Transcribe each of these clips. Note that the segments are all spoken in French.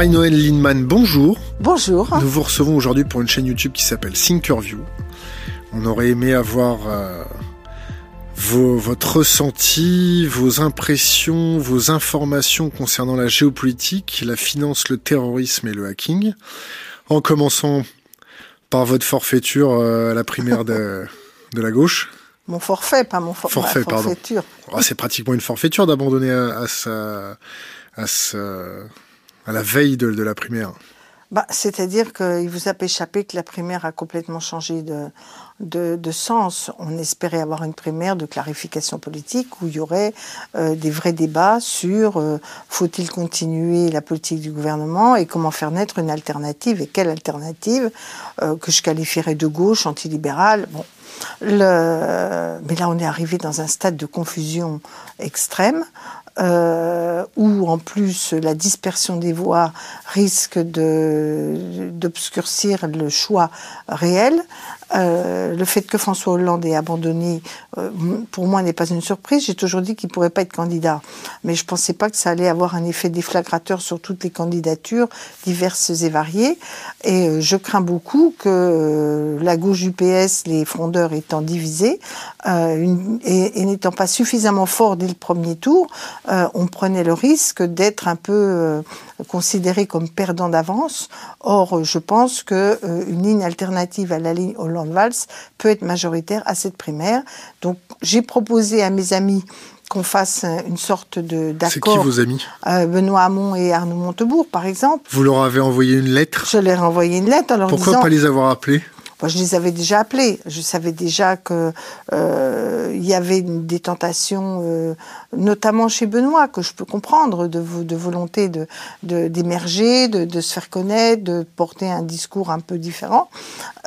Marie-Noël Lindemann, bonjour. Bonjour. Nous vous recevons aujourd'hui pour une chaîne YouTube qui s'appelle Thinkerview. On aurait aimé avoir euh, vos, votre ressenti, vos impressions, vos informations concernant la géopolitique, la finance, le terrorisme et le hacking. En commençant par votre forfaiture euh, à la primaire de, de la gauche. Mon forfait, pas mon for forfait. forfaiture. Oh, c'est pratiquement une forfaiture d'abandonner à, à, sa, à, sa, à la veille de, la primaire. Bah, C'est-à-dire qu'il vous a échappé que la primaire a complètement changé de, de, sens. On espérait avoir une primaire de clarification politique où il y aurait euh, des vrais débats sur euh, faut-il continuer la politique du gouvernement et comment faire naître une alternative et quelle alternative euh, que je qualifierais de gauche, antilibérale. Bon. Mais là, on est arrivé dans un stade de confusion extrême. Euh, où en plus la dispersion des voix risque d'obscurcir le choix réel. Euh, le fait que François Hollande ait abandonné, euh, pour moi, n'est pas une surprise. J'ai toujours dit qu'il ne pourrait pas être candidat. Mais je ne pensais pas que ça allait avoir un effet déflagrateur sur toutes les candidatures diverses et variées. Et euh, je crains beaucoup que la gauche du PS, les frondeurs étant divisés, et, et n'étant pas suffisamment forts dès le premier tour, on prenait le risque d'être un peu considéré comme perdant d'avance. Or, je pense que une ligne alternative à la ligne Hollande-Valls peut être majoritaire à cette primaire. Donc, j'ai proposé à mes amis qu'on fasse une sorte de d'accord. C'est qui vos amis? euh, Benoît Hamon et Arnaud Montebourg, par exemple. Vous leur avez envoyé une lettre? Je leur ai envoyé une lettre en leur Pourquoi disant... pas les avoir appelés? Je les avais déjà appelés. Je savais déjà que euh, y avait des tentations, euh, notamment chez Benoît, que je peux comprendre, de, volonté d'émerger, de, se faire connaître, de porter un discours un peu différent.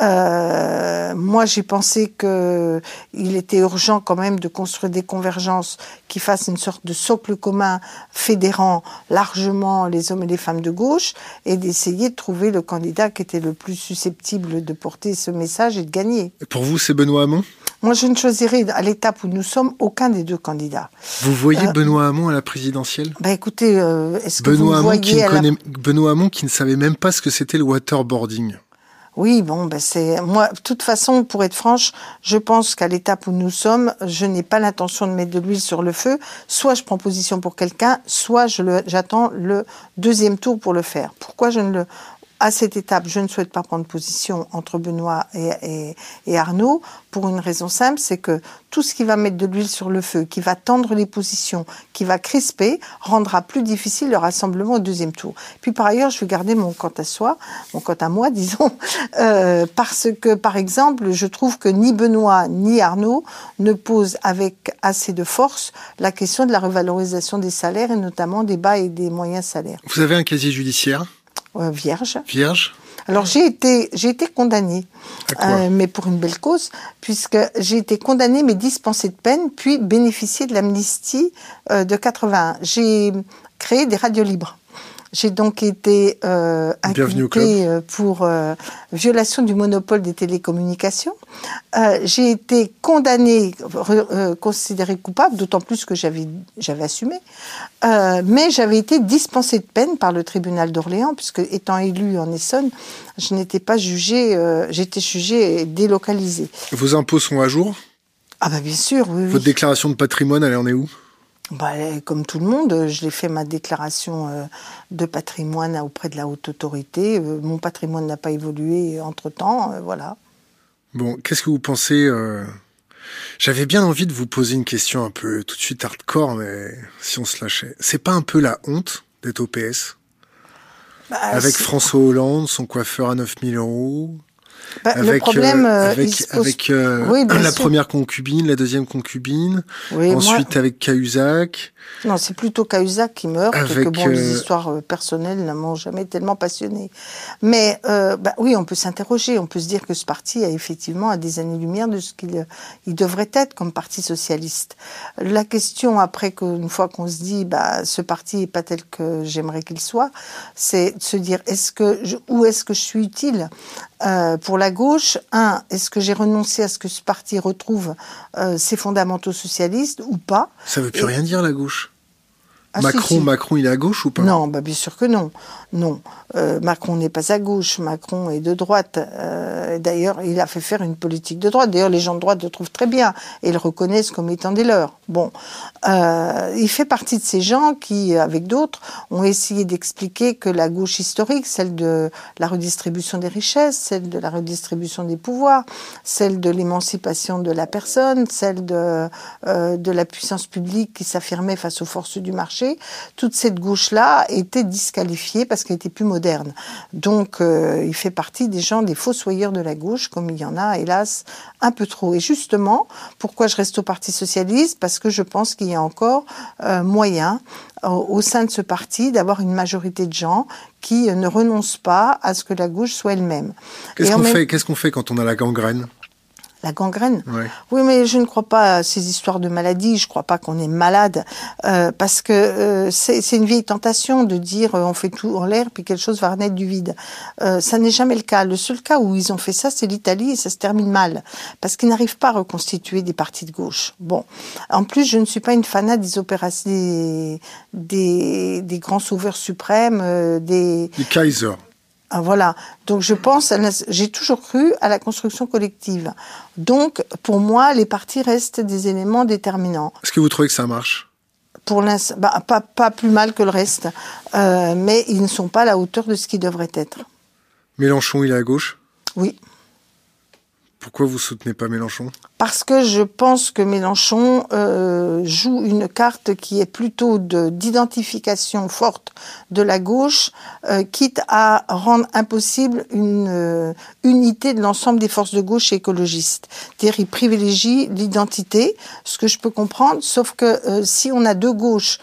Euh, moi, j'ai pensé que il était urgent quand même de construire des convergences qui fassent une sorte de socle commun fédérant largement les hommes et les femmes de gauche et d'essayer de trouver le candidat qui était le plus susceptible de porter ce message et de gagner. Et pour vous, c'est Benoît Hamon? Moi, je ne choisirais à l'étape où nous sommes aucun des deux candidats. Vous voyez euh, Benoît Hamon à la présidentielle? Bah écoutez, euh, est-ce que Benoît vous Hamon voyez qui ne à la... connaît... Benoît Hamon qui ne savait même pas ce que c'était le waterboarding. Oui, bon, ben c'est moi. De toute façon, pour être franche, je pense qu'à l'étape où nous sommes, je n'ai pas l'intention de mettre de l'huile sur le feu. Soit je prends position pour quelqu'un, soit le, j'attends le deuxième tour pour le faire. Pourquoi je ne le à cette étape, je ne souhaite pas prendre position entre Benoît et, Arnaud pour une raison simple, c'est que tout ce qui va mettre de l'huile sur le feu, qui va tendre les positions, qui va crisper, rendra plus difficile le rassemblement au deuxième tour. Puis par ailleurs, je vais garder mon quant à soi, mon quant à moi, disons, euh, parce que par exemple, je trouve que ni Benoît ni Arnaud ne posent avec assez de force la question de la revalorisation des salaires et notamment des bas et des moyens salaires. Vous avez un casier judiciaire? Euh, vierge. Vierge. Alors j'ai été j'ai été condamnée, euh, mais pour une belle cause, puisque j'ai été condamnée mais dispensée de peine, puis bénéficié de l'amnistie euh, de 81. J'ai créé des radios libres. J'ai donc été euh, inculpée pour euh, violation du monopole des télécommunications. Euh, j'ai été condamnée, euh, considérée coupable, d'autant plus que j'avais assumé. Euh, mais j'avais été dispensée de peine par le tribunal d'Orléans, puisque étant élue en Essonne, je n'étais pas jugée, euh, j'étais jugée et délocalisée. Vos impôts sont à jour? Ah bah bien sûr, oui. Votre oui. déclaration de patrimoine, elle en est où? Bah, comme tout le monde, je l'ai fait ma déclaration euh, de patrimoine auprès de la haute autorité. Euh, mon patrimoine n'a pas évolué entre-temps, euh, voilà. Bon, qu'est-ce que vous pensez euh... J'avais bien envie de vous poser une question un peu tout de suite hardcore, mais si on se lâchait. C'est pas un peu la honte d'être au PS bah, Avec François Hollande, son coiffeur à 9000 euros? Bah, avec, le problème, euh, avec, pose... avec euh, oui, la sûr. première concubine, la deuxième concubine, oui, ensuite moi... avec Cahuzac. Non, c'est plutôt Cahuzac qui meurt, que bon, les histoires euh, personnelles ne m'ont jamais tellement passionné. Mais euh, bah, oui, on peut s'interroger, on peut se dire que ce parti a effectivement à des années-lumière de ce qu'il il devrait être comme parti socialiste. La question après qu'une fois qu'on se dit, bah, ce parti est pas tel que j'aimerais qu'il soit, c'est de se dire, est-ce que je, où est-ce que je suis utile? Euh, pour la gauche, un, est-ce que j'ai renoncé à ce que ce parti retrouve euh, ses fondamentaux socialistes ou pas? Ça veut plus Et... rien dire la gauche. Ah, Macron, Macron, il est à gauche ou pas? Non, bah, bien sûr que non. Non, euh, Macron n'est pas à gauche, Macron est de droite. Euh, D'ailleurs, il a fait faire une politique de droite. D'ailleurs, les gens de droite le trouvent très bien et le reconnaissent comme étant des leurs. Bon, euh, il fait partie de ces gens qui, avec d'autres, ont essayé d'expliquer que la gauche historique, celle de la redistribution des richesses, celle de la redistribution des pouvoirs, celle de l'émancipation de la personne, celle de, la puissance publique qui s'affirmait face aux forces du marché, toute cette gauche-là était disqualifiée parce qu'elle était plus moderne. Donc, euh, il fait partie des gens, des fossoyeurs de la gauche, comme il y en a, hélas, un peu trop. Et justement, pourquoi je reste au Parti socialiste? Parce que je pense qu'il y a encore euh, moyen au sein de ce parti d'avoir une majorité de gens qui ne renoncent pas à ce que la gauche soit elle-même. Qu'est-ce qu'on fait, qu'est-ce qu'on fait quand on a la gangrène? La gangrène ouais. Oui, mais je ne crois pas à ces histoires de maladie. Je ne crois pas qu'on est malade. Euh, parce que euh, c'est une vieille tentation de dire euh, on fait tout en l'air puis quelque chose va renaître du vide. Euh, ça n'est jamais le cas. Le seul cas où ils ont fait ça, c'est l'Italie et ça se termine mal. Parce qu'ils n'arrivent pas à reconstituer des partis de gauche. Bon. En plus, je ne suis pas une fanat des opérations, des, des, des grands sauveurs suprêmes, euh, des... Du Kaiser. Ah, voilà. Donc je pense, j'ai toujours cru à la construction collective. Donc pour moi, les partis restent des éléments déterminants. Est-ce que vous trouvez que ça marche? Pour l'instant, bah, pas, pas plus mal que le reste, euh, mais ils ne sont pas à la hauteur de ce qu'ils devraient être. Mélenchon, il est à gauche? Oui. Pourquoi vous soutenez pas Mélenchon? Parce que je pense que Mélenchon euh, joue une carte qui est plutôt d'identification forte de la gauche, euh, quitte à rendre impossible une euh, unité de l'ensemble des forces de gauche écologistes. C'est-à-dire, il privilégie l'identité, ce que je peux comprendre, sauf que si on a deux gauches,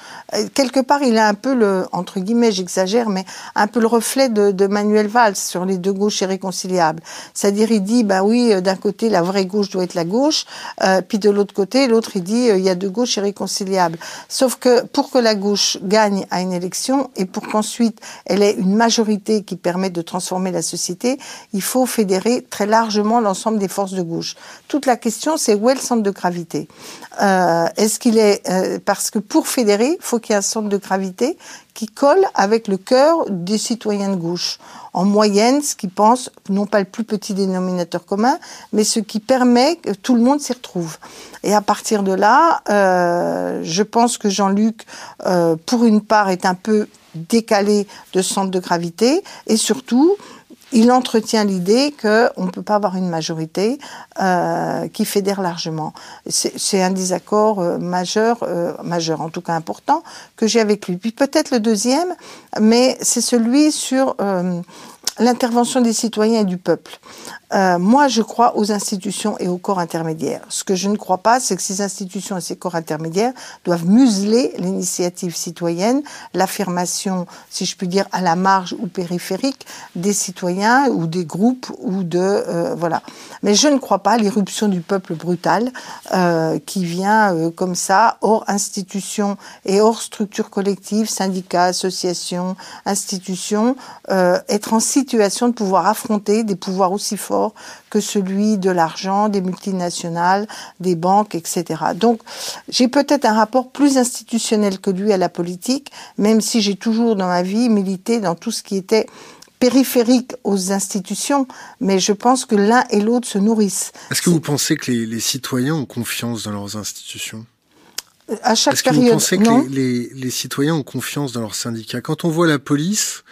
quelque part, il a un peu le, entre guillemets, j'exagère, mais un peu le reflet de, de, Manuel Valls sur les deux gauches irréconciliables. C'est-à-dire, il dit, bah oui, d'un côté, la vraie gauche doit être la gauche, euh, puis de l'autre côté, l'autre, il dit, euh, il y a deux gauches irréconciliables. Sauf que pour que la gauche gagne à une élection et pour qu'ensuite elle ait une majorité qui permette de transformer la société, il faut fédérer très largement l'ensemble des forces de gauche. Toute la question, c'est où est le centre de gravité? Euh, Est-ce qu'il est... Parce que pour fédérer, il faut qu'il y ait un centre de gravité qui colle avec le cœur des citoyens de gauche. En moyenne, ce qui pense, non pas le plus petit dénominateur commun, mais ce qui permet que tout le monde s'y retrouve. Et à partir de là, euh, je pense que Jean-Luc, euh, pour une part, est un peu décalé de centre de gravité, et surtout, il entretient l'idée qu'on ne peut pas avoir une majorité euh, qui fédère largement. C'est un désaccord euh, majeur, euh, majeur en tout cas important, que j'ai avec lui. Puis peut-être le deuxième, mais c'est celui sur euh, l'intervention des citoyens et du peuple. Euh, moi, je crois aux institutions et aux corps intermédiaires. Ce que je ne crois pas, c'est que ces institutions et ces corps intermédiaires doivent museler l'initiative citoyenne, l'affirmation, si je puis dire, à la marge ou périphérique des citoyens ou des groupes ou de euh, voilà. Mais je ne crois pas à l'irruption du peuple brutal euh, qui vient comme ça hors institutions et hors structures collectives, syndicats, associations, institutions, être en situation de pouvoir affronter des pouvoirs aussi forts que celui de l'argent, des multinationales, des banques, etc. Donc j'ai peut-être un rapport plus institutionnel que lui à la politique, même si j'ai toujours dans ma vie milité dans tout ce qui était périphérique aux institutions, mais je pense que l'un et l'autre se nourrissent. Est-ce que vous pensez que les, les, citoyens ont confiance dans leurs institutions? À chaque Est-ce que vous pensez que non les, les, les citoyens ont confiance dans leurs syndicats? Quand on voit la police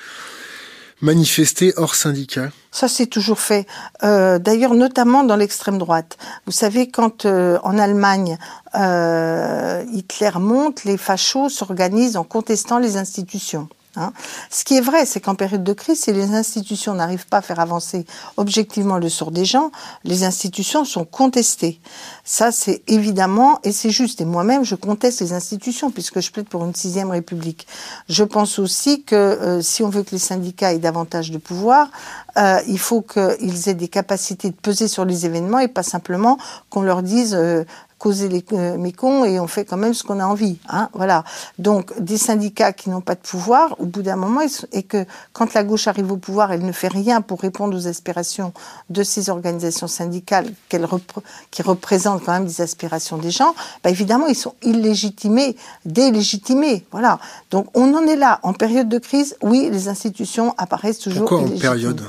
manifester hors syndicat Ça, c'est toujours fait. Euh, D'ailleurs, notamment dans l'extrême droite. Vous savez, quand euh, en Allemagne, euh, Hitler monte, les fachos s'organisent en contestant les institutions. Hein. Ce qui est vrai, c'est qu'en période de crise, si les institutions n'arrivent pas à faire avancer objectivement le sort des gens, les institutions sont contestées. Ça, c'est évidemment, et c'est juste. Et moi-même, je conteste les institutions puisque je plaide pour une sixième république. Je pense aussi que euh, si on veut que les syndicats aient davantage de pouvoir, euh, il faut qu'ils aient des capacités de peser sur les événements et pas simplement qu'on leur dise euh, causer les mécons et on fait quand même ce qu'on a envie. Hein, voilà. Donc des syndicats qui n'ont pas de pouvoir, au bout d'un moment, et que quand la gauche arrive au pouvoir, elle ne fait rien pour répondre aux aspirations de ces organisations syndicales qu'elle qui représentent quand même des aspirations des gens. Bah évidemment, ils sont illégitimés, délégitimés. Voilà. Donc on en est là en période de crise. Oui, les institutions apparaissent toujours. Pourquoi en période?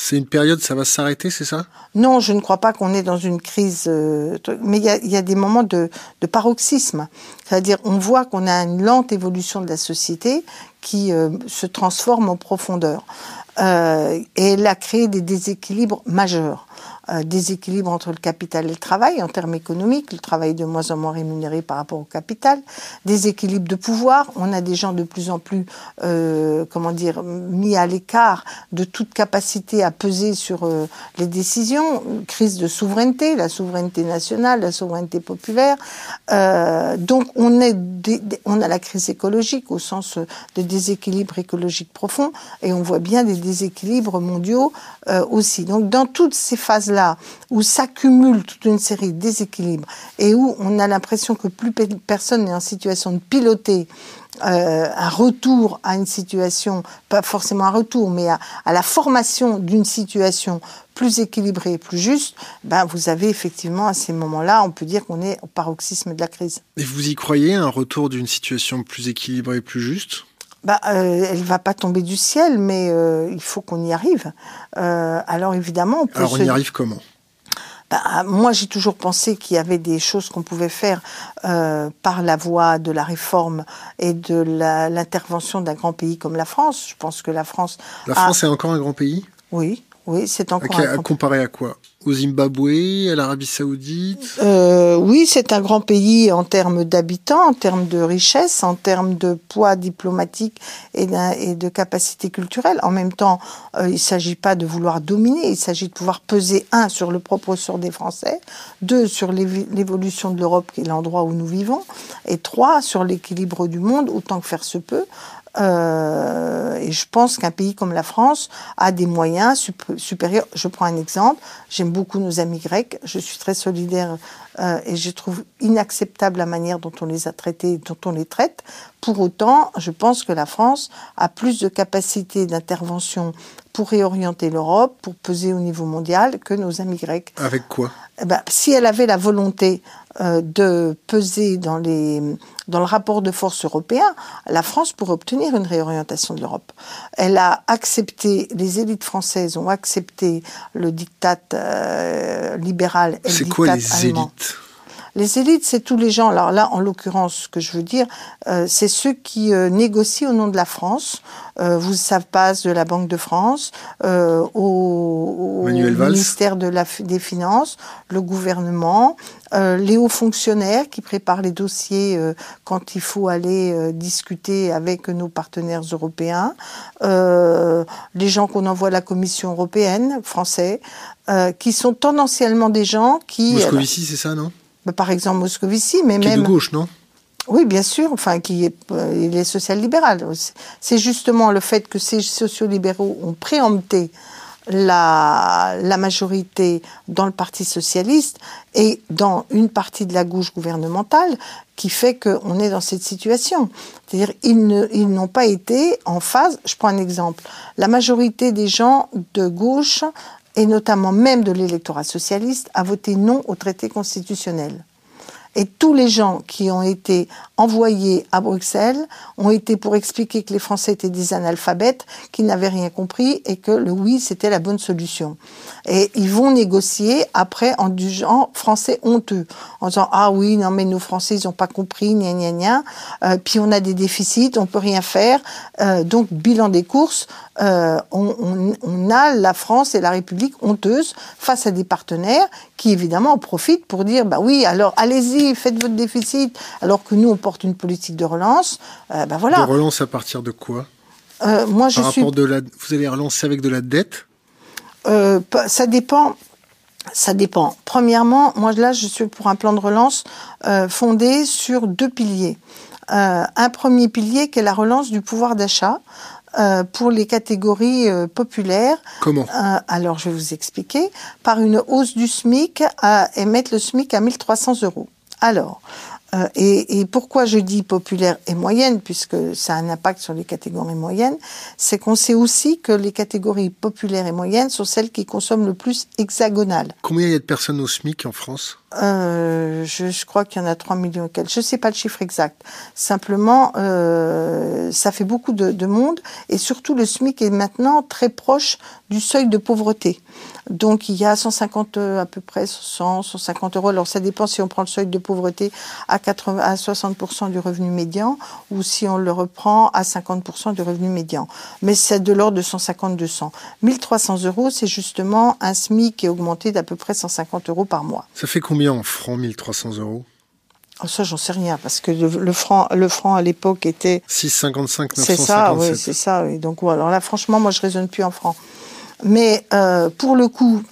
C'est une période, ça va s'arrêter, c'est ça? Non, je ne crois pas qu'on est dans une crise, euh, mais il y a, des moments de, paroxysme. C'est-à-dire, on voit qu'on a une lente évolution de la société qui euh, se transforme en profondeur. Euh, et elle a créé des déséquilibres majeurs. Déséquilibre entre le capital et le travail. En termes économiques, le travail de moins en moins rémunéré par rapport au capital, déséquilibre de pouvoir, on a des gens de plus en plus, euh, comment dire, mis à l'écart de toute capacité à peser sur euh, les décisions, crise de souveraineté, la souveraineté nationale, la souveraineté populaire. Euh, donc on, on a la crise écologique au sens de déséquilibre écologique profond. Et on voit bien des déséquilibres mondiaux aussi. Donc dans toutes ces phases-là, où s'accumule toute une série de déséquilibres et où on a l'impression que plus personne n'est en situation de piloter euh, un retour à une situation, pas forcément un retour, mais à, la formation d'une situation plus équilibrée et plus juste, ben vous avez effectivement à ces moments-là, on peut dire qu'on est au paroxysme de la crise. Et vous y croyez, un retour d'une situation plus équilibrée et plus juste? Bah, euh, elle va pas tomber du ciel, mais euh, il faut qu'on y arrive. Euh, alors évidemment, on peut alors on y arrive comment? Bah, moi, j'ai toujours pensé qu'il y avait des choses qu'on pouvait faire euh, par la voie de la réforme et de l'intervention d'un grand pays comme la France. Je pense que la France. La France est encore un grand pays? Oui, oui, c'est encore. un grand... Comparé à quoi? Au Zimbabwe, à l'Arabie Saoudite euh, Oui, c'est un grand pays en termes d'habitants, en termes de richesse, en termes de poids diplomatique et, de capacité culturelle. En même temps, euh, il ne s'agit pas de vouloir dominer, il s'agit de pouvoir peser, un, sur le propre sort des Français, deux, sur l'évolution de l'Europe, qui est l'endroit où nous vivons, et trois, sur l'équilibre du monde, autant que faire se peut, euh, et je pense qu'un pays comme la France a des moyens supérieurs. Je prends un exemple. J'aime beaucoup nos amis grecs. Je suis très solidaire euh, et je trouve inacceptable la manière dont on les a traités, dont on les traite. Pour autant, je pense que la France a plus de capacité d'intervention pour réorienter l'Europe, pour peser au niveau mondial que nos amis grecs. Avec quoi? Eh ben, Si elle avait la volonté de peser dans, les, dans le rapport de force européen, la France pourrait obtenir une réorientation de l'Europe. Elle a accepté, les élites françaises ont accepté le diktat euh, libéral et le diktat quoi, les Élites? Les élites, c'est tous les gens. Alors là, en l'occurrence, ce que je veux dire, euh, c'est ceux qui euh, négocient au nom de la France. Euh, vous savez pas de la Banque de France, au, ministère de la, des Finances, le gouvernement, les hauts fonctionnaires qui préparent les dossiers quand il faut aller discuter avec nos partenaires européens, les gens qu'on envoie à la Commission européenne, français, qui sont tendanciellement des gens qui... Moscovici, c'est ça, non? Par exemple Moscovici, mais qui même. Est de gauche, non? Oui, bien sûr. Enfin, qui est, euh, il est social-libéral. C'est justement le fait que ces sociaux-libéraux ont préempté la, la majorité dans le Parti socialiste et dans une partie de la gauche gouvernementale qui fait qu'on est dans cette situation. C'est-à-dire ils n'ont pas été en phase. Je prends un exemple. La majorité des gens de gauche et notamment même de l'électorat socialiste, a voté non au traité constitutionnel. Et tous les gens qui ont été envoyés à Bruxelles ont été pour expliquer que les Français étaient des analphabètes, qu'ils n'avaient rien compris et que le oui, c'était la bonne solution. Et ils vont négocier après en jugeant français honteux, en disant ah oui, non mais nos Français ils n'ont pas compris, gna gna gna. Euh, puis on a des déficits, on peut rien faire. Euh, donc bilan des courses, euh, on, on, on, a la France et la République honteuses face à des partenaires qui évidemment en profitent pour dire bah oui alors allez-y faites votre déficit alors que nous on porte une politique de relance. Euh, bah voilà. De relance à partir de quoi? Euh, Moi je Par suis. De la... Vous allez relancer avec de la dette? Euh, Ça dépend. Ça dépend. Premièrement, moi là, je suis pour un plan de relance euh, fondé sur deux piliers. Euh, un premier pilier qui est la relance du pouvoir d'achat, euh, pour les catégories euh, populaires. Comment? Euh, Alors, je vais vous expliquer. Par une hausse du SMIC à, et mettre le SMIC à 1300 euros. Alors, euh, et, et pourquoi je dis populaire et moyenne, puisque ça a un impact sur les catégories moyennes, c'est qu'on sait aussi que les catégories populaires et moyennes sont celles qui consomment le plus hexagonal. Combien il y a de personnes au SMIC en France? Euh, je, je crois qu'il y en a 3 millions et quelques. Je ne sais pas le chiffre exact. Simplement, euh, ça fait beaucoup de, de monde et surtout le SMIC est maintenant très proche du seuil de pauvreté. Donc il y a 150 euh, à peu près 100, 150 euros. Alors ça dépend si on prend le seuil de pauvreté à 80, à 60% du revenu médian ou si on le reprend à 50% du revenu médian. Mais c'est de l'ordre de 150-200. 1300 euros, c'est justement un SMIC qui est augmenté d'à peu près 150 euros par mois. Ça fait combien en francs 1300 euros? Oh, ça, j'en sais rien, parce que le, franc, le franc à l'époque était. 6,55, 957. C'est ça, oui, c'est ça. Oui. Donc, alors là, franchement, moi, je raisonne plus en francs. Mais euh, pour le coup,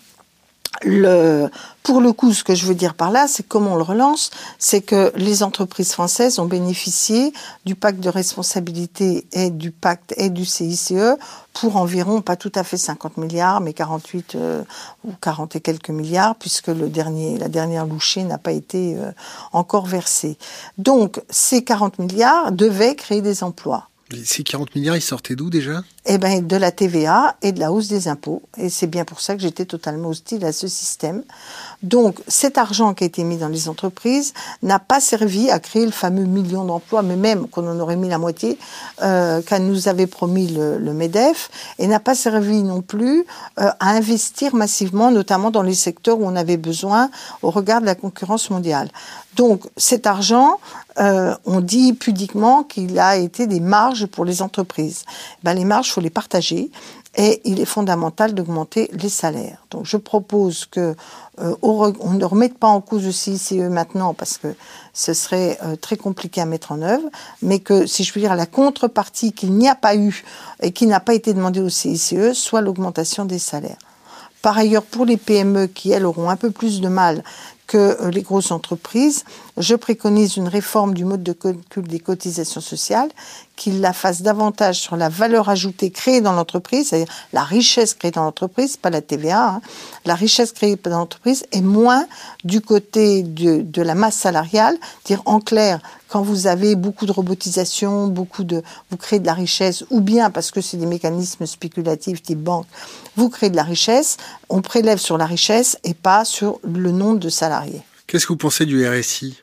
pour le coup, ce que je veux dire par là, c'est comment on le relance, c'est que les entreprises françaises ont bénéficié du pacte de responsabilité et du pacte et du CICE pour environ, pas tout à fait 50 milliards, mais 48 euh, ou 40 et quelques milliards, puisque le dernier, la dernière louchée n'a pas été euh, encore versée. Donc, ces 40 milliards devaient créer des emplois. Ces 40 milliards, ils sortaient d'où déjà? Eh ben, de la TVA et de la hausse des impôts. Et c'est bien pour ça que j'étais totalement hostile à ce système. Donc, cet argent qui a été mis dans les entreprises n'a pas servi à créer le fameux million d'emplois, mais même qu'on en aurait mis la moitié, euh, qu'à nous avait promis le, MEDEF, et n'a pas servi non plus euh, à investir massivement, notamment dans les secteurs où on avait besoin au regard de la concurrence mondiale. Donc, cet argent, euh, on dit pudiquement qu'il a été des marges pour les entreprises. Ben, les marges, faut les partager et il est fondamental d'augmenter les salaires. Donc, je propose que euh, on ne remette pas en cause le CICE maintenant parce que ce serait euh, très compliqué à mettre en œuvre, mais que, si je puis dire, la contrepartie qu'il n'y a pas eu et qui n'a pas été demandée au CICE soit l'augmentation des salaires. Par ailleurs, pour les PME qui, elles, auront un peu plus de mal que les grosses entreprises, je préconise une réforme du mode de calcul des cotisations sociales qui la fasse davantage sur la valeur ajoutée créée dans l'entreprise, c'est-à-dire la richesse créée dans l'entreprise, pas la TVA, hein, la richesse créée dans l'entreprise, et moins du côté de, de la masse salariale, dire en clair, quand vous avez beaucoup de robotisation, beaucoup de, vous créez de la richesse, ou bien parce que c'est des mécanismes spéculatifs type banque, vous créez de la richesse, on prélève sur la richesse et pas sur le nombre de salariés. Qu'est-ce que vous pensez du RSI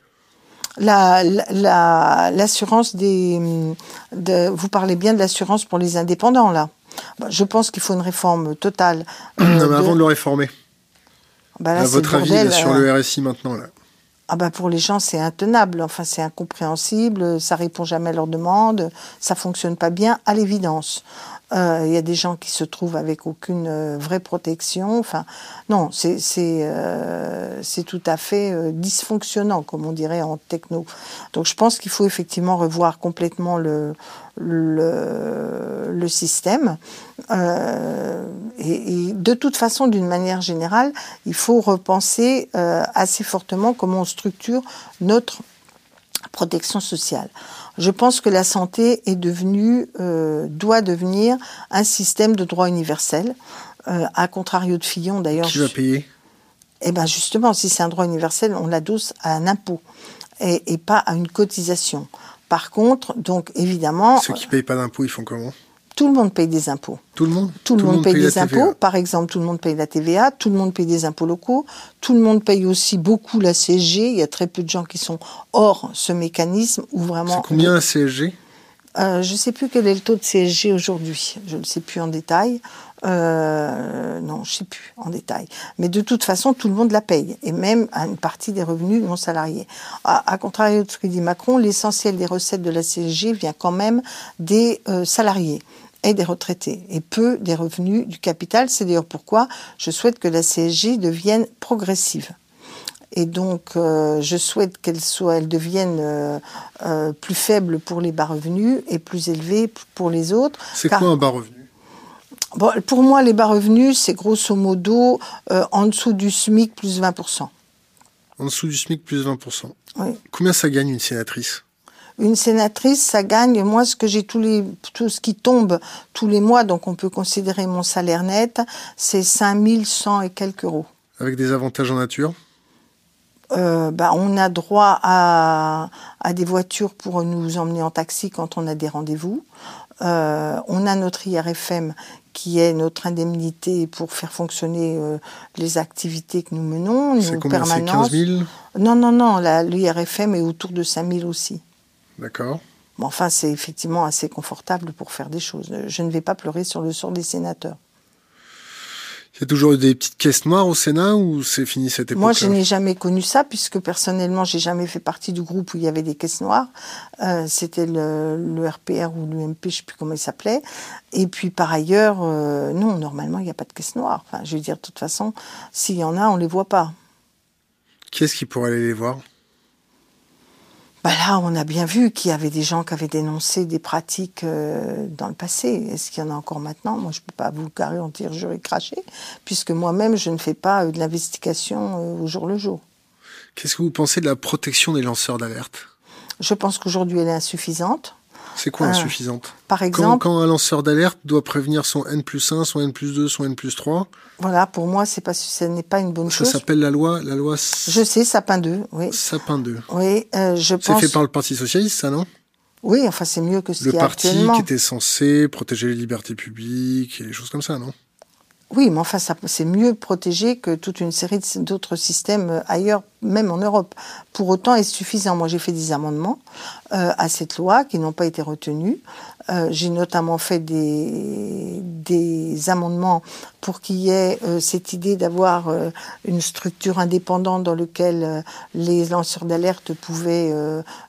L'assurance la, la, des. De, vous parlez bien de l'assurance pour les indépendants, là. Je pense qu'il faut une réforme totale. Euh, non, mais avant de, de le réformer. Bah là, à votre avis bordel, sur le RSI maintenant, là ah bah pour les gens, c'est intenable. Enfin, c'est incompréhensible. Ça répond jamais à leurs demandes. Ça fonctionne pas bien, à l'évidence. Il euh, y a des gens qui se trouvent avec aucune euh, vraie protection. Enfin, non, c'est euh, tout à fait euh, dysfonctionnant, comme on dirait en techno. Donc, je pense qu'il faut effectivement revoir complètement le le, le système. Euh, et, et, de toute façon, d'une manière générale, il faut repenser assez fortement comment on structure notre protection sociale. Je pense que la santé est devenue, euh, doit devenir un système de droit universel. Euh, à contrario de Fillon, d'ailleurs. Qui va payer? Eh bien, justement, si c'est un droit universel, on l'adosse à un impôt et, et, pas à une cotisation. Par contre, donc évidemment. Ceux qui ne payent pas d'impôts, ils font comment? Tout le monde paye des impôts. Tout le monde? Tout, le monde, monde paye, paye des impôts. Par exemple, tout le monde paye la TVA, tout le monde paye des impôts locaux, tout le monde paye aussi beaucoup la CSG. Il y a très peu de gens qui sont hors ce mécanisme où vraiment. C'est combien la CSG euh, Je ne sais plus quel est le taux de CSG aujourd'hui. Je ne le sais plus en détail. Euh, non, je ne sais plus en détail. Mais de toute façon, tout le monde la paye, et même une partie des revenus non salariés. À, à contrario de ce que dit Macron, l'essentiel des recettes de la CSG vient quand même des euh, salariés et des retraités, et peu des revenus du capital. C'est d'ailleurs pourquoi je souhaite que la CSG devienne progressive. Et donc, euh, je souhaite qu'elle soit, elle devienne euh, euh, plus faible pour les bas revenus et plus élevée pour les autres. C'est quoi un bas revenu? Bon, Pour moi, les bas revenus, c'est grosso modo en dessous du SMIC plus 20%. En dessous du SMIC plus 20%. Oui. Combien ça gagne une sénatrice? Une sénatrice, ça gagne, moi, ce que j'ai tous les, tout ce qui tombe tous les mois, donc on peut considérer mon salaire net, c'est 5100 et quelques euros. Avec des avantages en nature euh, bah, on a droit à, à, des voitures pour nous emmener en taxi quand on a des rendez-vous. Euh, on a notre IRFM qui est notre indemnité pour faire fonctionner euh, les activités que nous menons, nos permanences. 15 000 Non, non, non, l'IRFM est autour de 5 000 aussi. D'accord. Enfin, c'est effectivement assez confortable pour faire des choses. Je ne vais pas pleurer sur le sort des sénateurs. Il y a toujours eu des petites caisses noires au Sénat ou c'est fini cette époque Moi, je n'ai jamais connu ça puisque personnellement, j'ai jamais fait partie du groupe où il y avait des caisses noires. Euh, C'était le, le, RPR ou l'UMP, je ne sais plus comment il s'appelait. Et puis par ailleurs, euh, non, normalement, il n'y a pas de caisse noire. Enfin, je veux dire, de toute façon, s'il y en a, on les voit pas. Qui est-ce qui pourrait aller les voir? Bah là, on a bien vu qu'il y avait des gens qui avaient dénoncé des pratiques euh, dans le passé. Est-ce qu'il y en a encore maintenant? Moi, je ne peux pas vous garantir, j'aurais craché, puisque moi-même, je ne fais pas euh, de l'investigation euh, au jour le jour. Qu'est-ce que vous pensez de la protection des lanceurs d'alerte? Je pense qu'aujourd'hui, elle est insuffisante. C'est quoi insuffisante Par exemple. Quand, un lanceur d'alerte doit prévenir son N plus 1, son N plus 2, son N plus 3. Voilà, pour moi, c'est pas, ce n'est pas une bonne chose. Ça s'appelle la loi, la loi. Je sais, Sapin 2, oui. Sapin 2. Oui, euh, je pense. C'est fait par le Parti Socialiste, ça, non? Oui, enfin, c'est mieux que ce. Le parti qui était censé protéger les libertés publiques et des choses comme ça, non? Oui, mais enfin, c'est mieux protégé que toute une série d'autres systèmes euh, ailleurs, même en Europe. Pour autant, est suffisant. Moi, j'ai fait des amendements euh, à cette loi qui n'ont pas été retenus. Euh, j'ai notamment fait des, des amendements pour qu'il y ait euh, cette idée d'avoir euh, une structure indépendante dans laquelle les lanceurs d'alerte pouvaient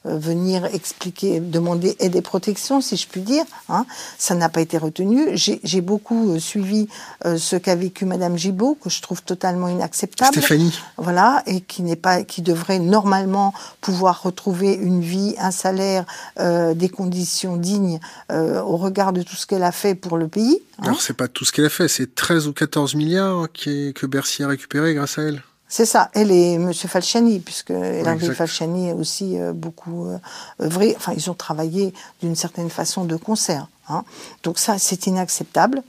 venir expliquer, demander aide et protection, si je puis dire. Hein. Ça n'a pas été retenu. J'ai beaucoup suivi ce qu'a vécu Madame Gibault, que je trouve totalement inacceptable. Stéphanie. Voilà, et qui n'est pas, qui devrait normalement pouvoir retrouver une vie, un salaire, des conditions dignes euh, au regard de tout ce qu'elle a fait pour le pays. Hein. Alors c'est pas tout ce qu'elle a fait, c'est 13 ou 14 milliards qui que Bercy a récupéré grâce à elle. C'est ça, elle et M. Falciani, puisque Hervé Falciani a aussi euh, beaucoup euh, œuvré. Enfin, ils ont travaillé d'une certaine façon de concert. Hein. Donc ça, c'est inacceptable.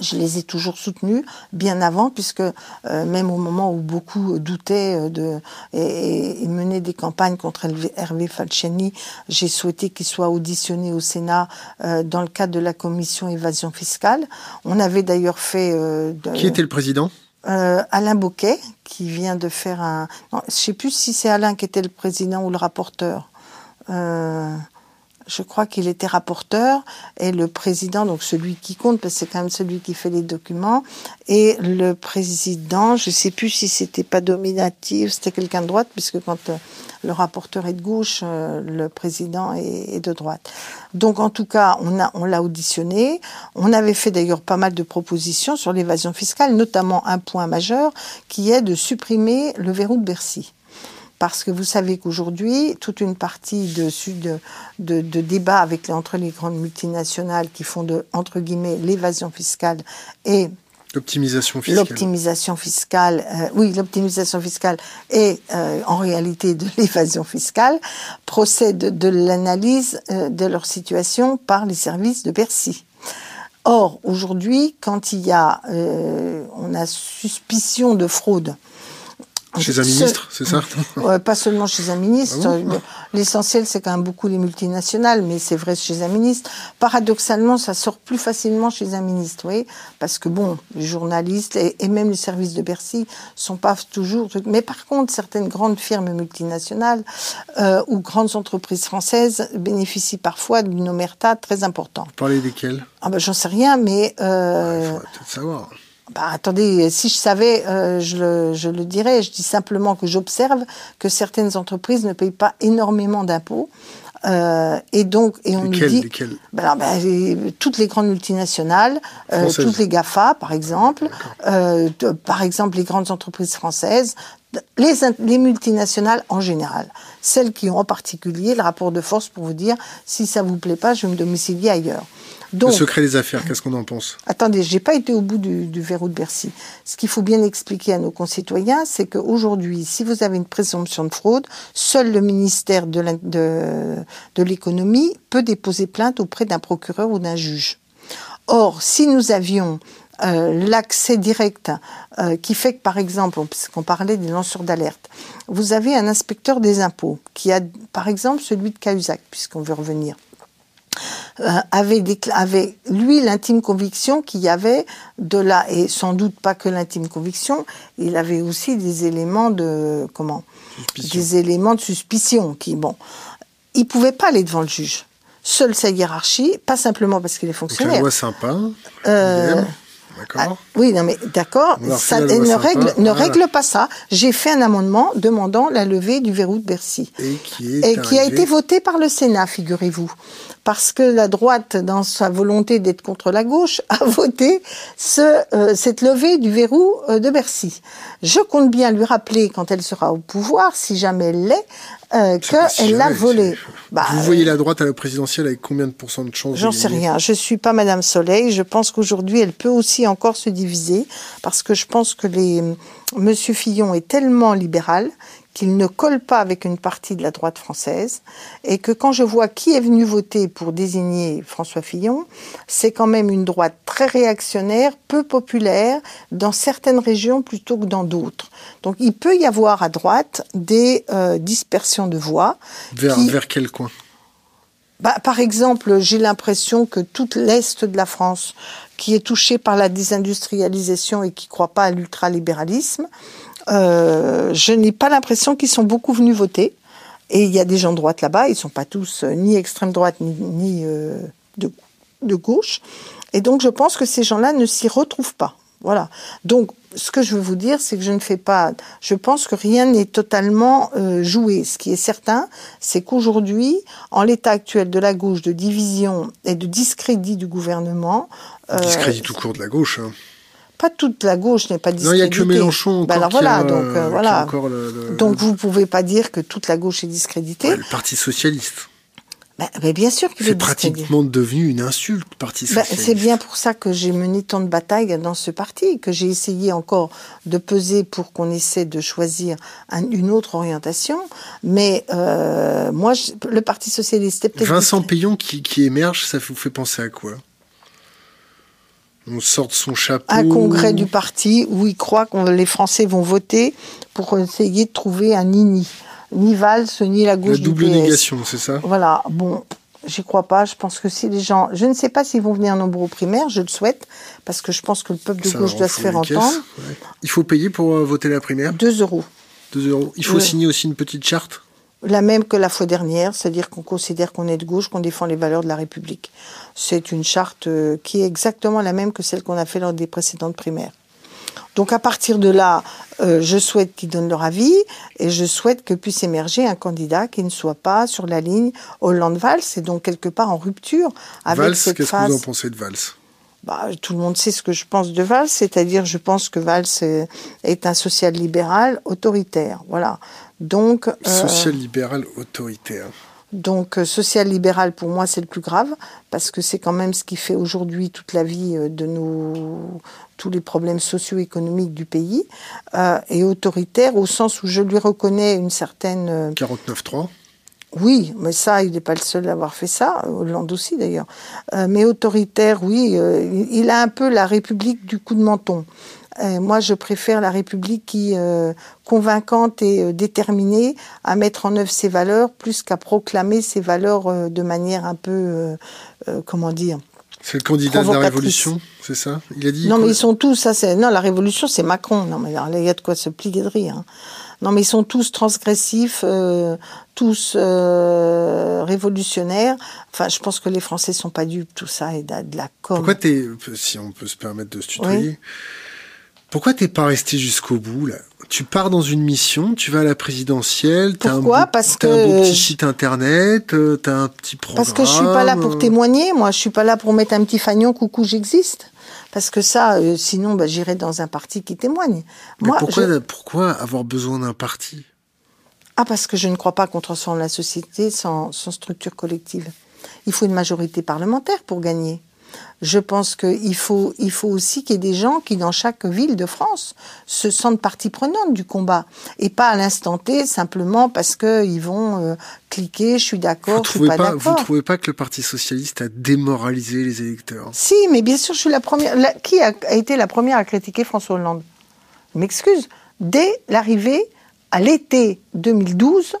Je les ai toujours soutenus bien avant, puisque euh, même au moment où beaucoup doutaient euh, de, et, et, menaient des campagnes contre Hervé Falciani, j'ai souhaité qu'il soit auditionné au Sénat euh, dans le cadre de la commission évasion fiscale. On avait d'ailleurs fait... De, Qui était le président? Alain Boquet, qui vient de faire un... je ne sais plus si c'est Alain qui était le président ou le rapporteur. Je crois qu'il était rapporteur, et le président, donc celui qui compte, parce que c'est quand même celui qui fait les documents, et le président, je ne sais plus si c'était pas dominatif, c'était quelqu'un de droite, puisque quand euh, le rapporteur est de gauche, euh, le président est, de droite. Donc en tout cas, on a on l'a auditionné. On avait fait d'ailleurs pas mal de propositions sur l'évasion fiscale, notamment un point majeur qui est de supprimer le verrou de Bercy parce que vous savez qu'aujourd'hui, toute une partie de, de, de, débat avec les, entre les grandes multinationales qui font de, entre guillemets, l'évasion fiscale et L'optimisation fiscale. L'optimisation fiscale, euh, oui, l'optimisation fiscale et euh, en réalité de l'évasion fiscale procède de l'analyse euh, de leur situation par les services de Bercy. Or, aujourd'hui, quand il y a, on a suspicion de fraude, chez un ministre, c'est ça Pas seulement chez un ministre. Ah L'essentiel, c'est quand même beaucoup les multinationales, mais c'est vrai chez un ministre. Paradoxalement, ça sort plus facilement chez un ministre, oui, parce que bon, les journalistes et, même les services de Bercy sont pas toujours. Mais par contre, certaines grandes firmes multinationales euh, ou grandes entreprises françaises bénéficient parfois d'une omerta très importante. Vous parlez desquelles? Ah ben, j'en sais rien, mais. Euh... Il faudrait peut-être savoir. Bah, attendez, si je savais, euh, je, le, je, le, dirais. Je dis simplement que j'observe que certaines entreprises ne payent pas énormément d'impôts. Euh, et donc, et on nous dit, bah, bah, toutes les grandes multinationales, euh, toutes les Gafa, par exemple, euh, par exemple les grandes entreprises françaises, les, les, multinationales en général, celles qui ont en particulier le rapport de force pour vous dire si ça vous plaît pas, je vais me domicilier ailleurs. Donc, le secret des affaires, qu'est-ce qu'on en pense? Attendez, j'ai pas été au bout du, du verrou de Bercy. Ce qu'il faut bien expliquer à nos concitoyens, c'est qu'aujourd'hui, si vous avez une présomption de fraude, seul le ministère de l'économie peut déposer plainte auprès d'un procureur ou d'un juge. Or, si nous avions euh, l'accès direct euh, qui fait que, par exemple, puisqu'on parlait des lanceurs d'alerte, vous avez un inspecteur des impôts qui a, par exemple, celui de Cahuzac, puisqu'on veut revenir, avait, avait, lui l'intime conviction qu'il y avait de là, et sans doute pas que l'intime conviction, il avait aussi des éléments de, comment? Des éléments de suspicion qui, bon, il pouvait pas aller devant le juge. Seule sa hiérarchie, pas simplement parce qu'il est fonctionnaire. Donc, la loi sympa. Euh, ah, oui, non, mais d'accord. Ça ne, règle, ne règle pas ça. J'ai fait un amendement demandant la levée du verrou de Bercy. Et qui, et qui a été voté par le Sénat, figurez-vous. Parce que la droite, dans sa volonté d'être contre la gauche, a voté ce, euh, cette levée du verrou euh, de Bercy. Je compte bien lui rappeler, quand elle sera au pouvoir, si jamais elle l'est, euh, qu'elle l'a volé. Bah, Vous voyez la droite à la présidentielle avec combien de pourcents de chances J'en sais rien. Je suis pas Madame Soleil. Je pense qu'aujourd'hui, elle peut aussi encore se diviser parce que je pense que les Monsieur Fillon est tellement libéral qu'il ne colle pas avec une partie de la droite française, et que quand je vois qui est venu voter pour désigner François Fillon, c'est quand même une droite très réactionnaire, peu populaire, dans certaines régions plutôt que dans d'autres. Donc il peut y avoir à droite des euh, dispersions de voix. Vers, vers quel coin? Bah, par exemple, j'ai l'impression que toute l'Est de la France, qui est touchée par la désindustrialisation et qui ne croit pas à l'ultralibéralisme, euh, je n'ai pas l'impression qu'ils sont beaucoup venus voter. Et il y a des gens de droite là-bas, ils sont pas tous euh, ni extrême droite ni, euh, de, de, gauche. Et donc je pense que ces gens-là ne s'y retrouvent pas. Voilà. Donc ce que je veux vous dire, c'est que je ne fais pas. Je pense que rien n'est totalement joué. Ce qui est certain, c'est qu'aujourd'hui, en l'état actuel de la gauche, de division et de discrédit du gouvernement. discrédit tout court de la gauche. Hein pas toute la gauche n'est pas discréditée. Non, il n'y a que Mélenchon bah, alors voilà, donc euh, voilà. donc vous pouvez pas dire que toute la gauche est discréditée. le Parti socialiste. Bah, mais bien sûr qu'il est, est pratiquement devenu une insulte, Parti bah, socialiste. c'est bien pour ça que j'ai mené tant de batailles dans ce parti, que j'ai essayé encore de peser pour qu'on essaie de choisir une autre orientation. Mais euh, moi, le Parti socialiste, peut-être. Vincent Payon qui, qui émerge, ça vous fait penser à quoi? On sort de son chapeau. Un congrès du parti où il croit que les Français vont voter pour essayer de trouver un nini. Ni Valls, ni la gauche la double négation, c'est ça? Voilà, bon, j'y crois pas. Je pense que si les gens. Je ne sais pas s'ils vont venir nombreux aux primaires, je le souhaite, parce que je pense que le peuple de gauche doit se faire entendre. Il faut payer pour euh, voter la primaire? 2 euros. 2 euros. Il faut signer aussi une petite charte? La même que la fois dernière, c'est-à-dire qu'on considère qu'on est de gauche, qu'on défend les valeurs de la République. C'est une charte euh, qui est exactement la même que celle qu'on a fait lors des précédentes primaires. Donc à partir de là, euh, je souhaite qu'ils donnent leur avis et je souhaite que puisse émerger un candidat qui ne soit pas sur la ligne Hollande-Valls et donc quelque part en rupture avec Valls, cette phase. Qu'est-ce que vous en pensez de Valls? Bah, tout le monde sait ce que je pense de Valls, c'est-à-dire je pense que Valls est un social-libéral autoritaire. Voilà. Donc, euh, social-libéral autoritaire. Donc, euh, social-libéral, pour moi, c'est le plus grave, parce que c'est quand même ce qui fait aujourd'hui toute la vie euh, de nos, tous les problèmes socio-économiques du pays, et autoritaire au sens où je lui reconnais une certaine... 49-3 oui, mais ça, il n'est pas le seul à avoir fait ça, Hollande aussi d'ailleurs. mais autoritaire, oui, il a un peu la République du coup de menton. Euh, moi, je préfère la République qui euh, convaincante et euh, déterminée à mettre en œuvre ses valeurs plus qu'à proclamer ses valeurs de manière un peu, comment dire. C'est le candidat de la Révolution, c'est ça? Il a dit. Non, mais ils sont tous. Ça, c'est non, la Révolution, c'est Macron. Non, mais il y a de quoi se plier de rire. Hein. Non, mais ils sont tous transgressifs, tous révolutionnaires. Enfin, je pense que les Français sont pas dupes, tout ça, et de, la com. Pourquoi t'es, si on peut se permettre de se tutoyer, pourquoi t'es pas resté jusqu'au bout là? Tu pars dans une mission, tu vas à la présidentielle, t'as un, beau, Parce t'as que un beau petit site internet, euh, t'as un petit programme. Parce que je suis pas là pour témoigner, moi, je suis pas là pour mettre un petit fagnon, coucou, j'existe. Parce que ça, euh, sinon, bah, j'irai dans un parti qui témoigne. Mais moi, pourquoi, je- pourquoi avoir besoin d'un parti? Ah, parce que je ne crois pas qu'on transforme la société sans, sans structure collective. Il faut une majorité parlementaire pour gagner. Je pense qu'il faut, il faut aussi qu'il y ait des gens qui, dans chaque ville de France, se sentent partie prenante du combat. Et pas à l'instant T, simplement parce qu'ils vont euh, cliquer, je suis d'accord, je suis pas, pas, vous d'accord. trouvez pas que le Parti socialiste a démoralisé les électeurs? Si, mais bien sûr, je suis la première. la- qui a, a été la première à critiquer François Hollande? M'excuse. Dès l'arrivée à l'été 2012,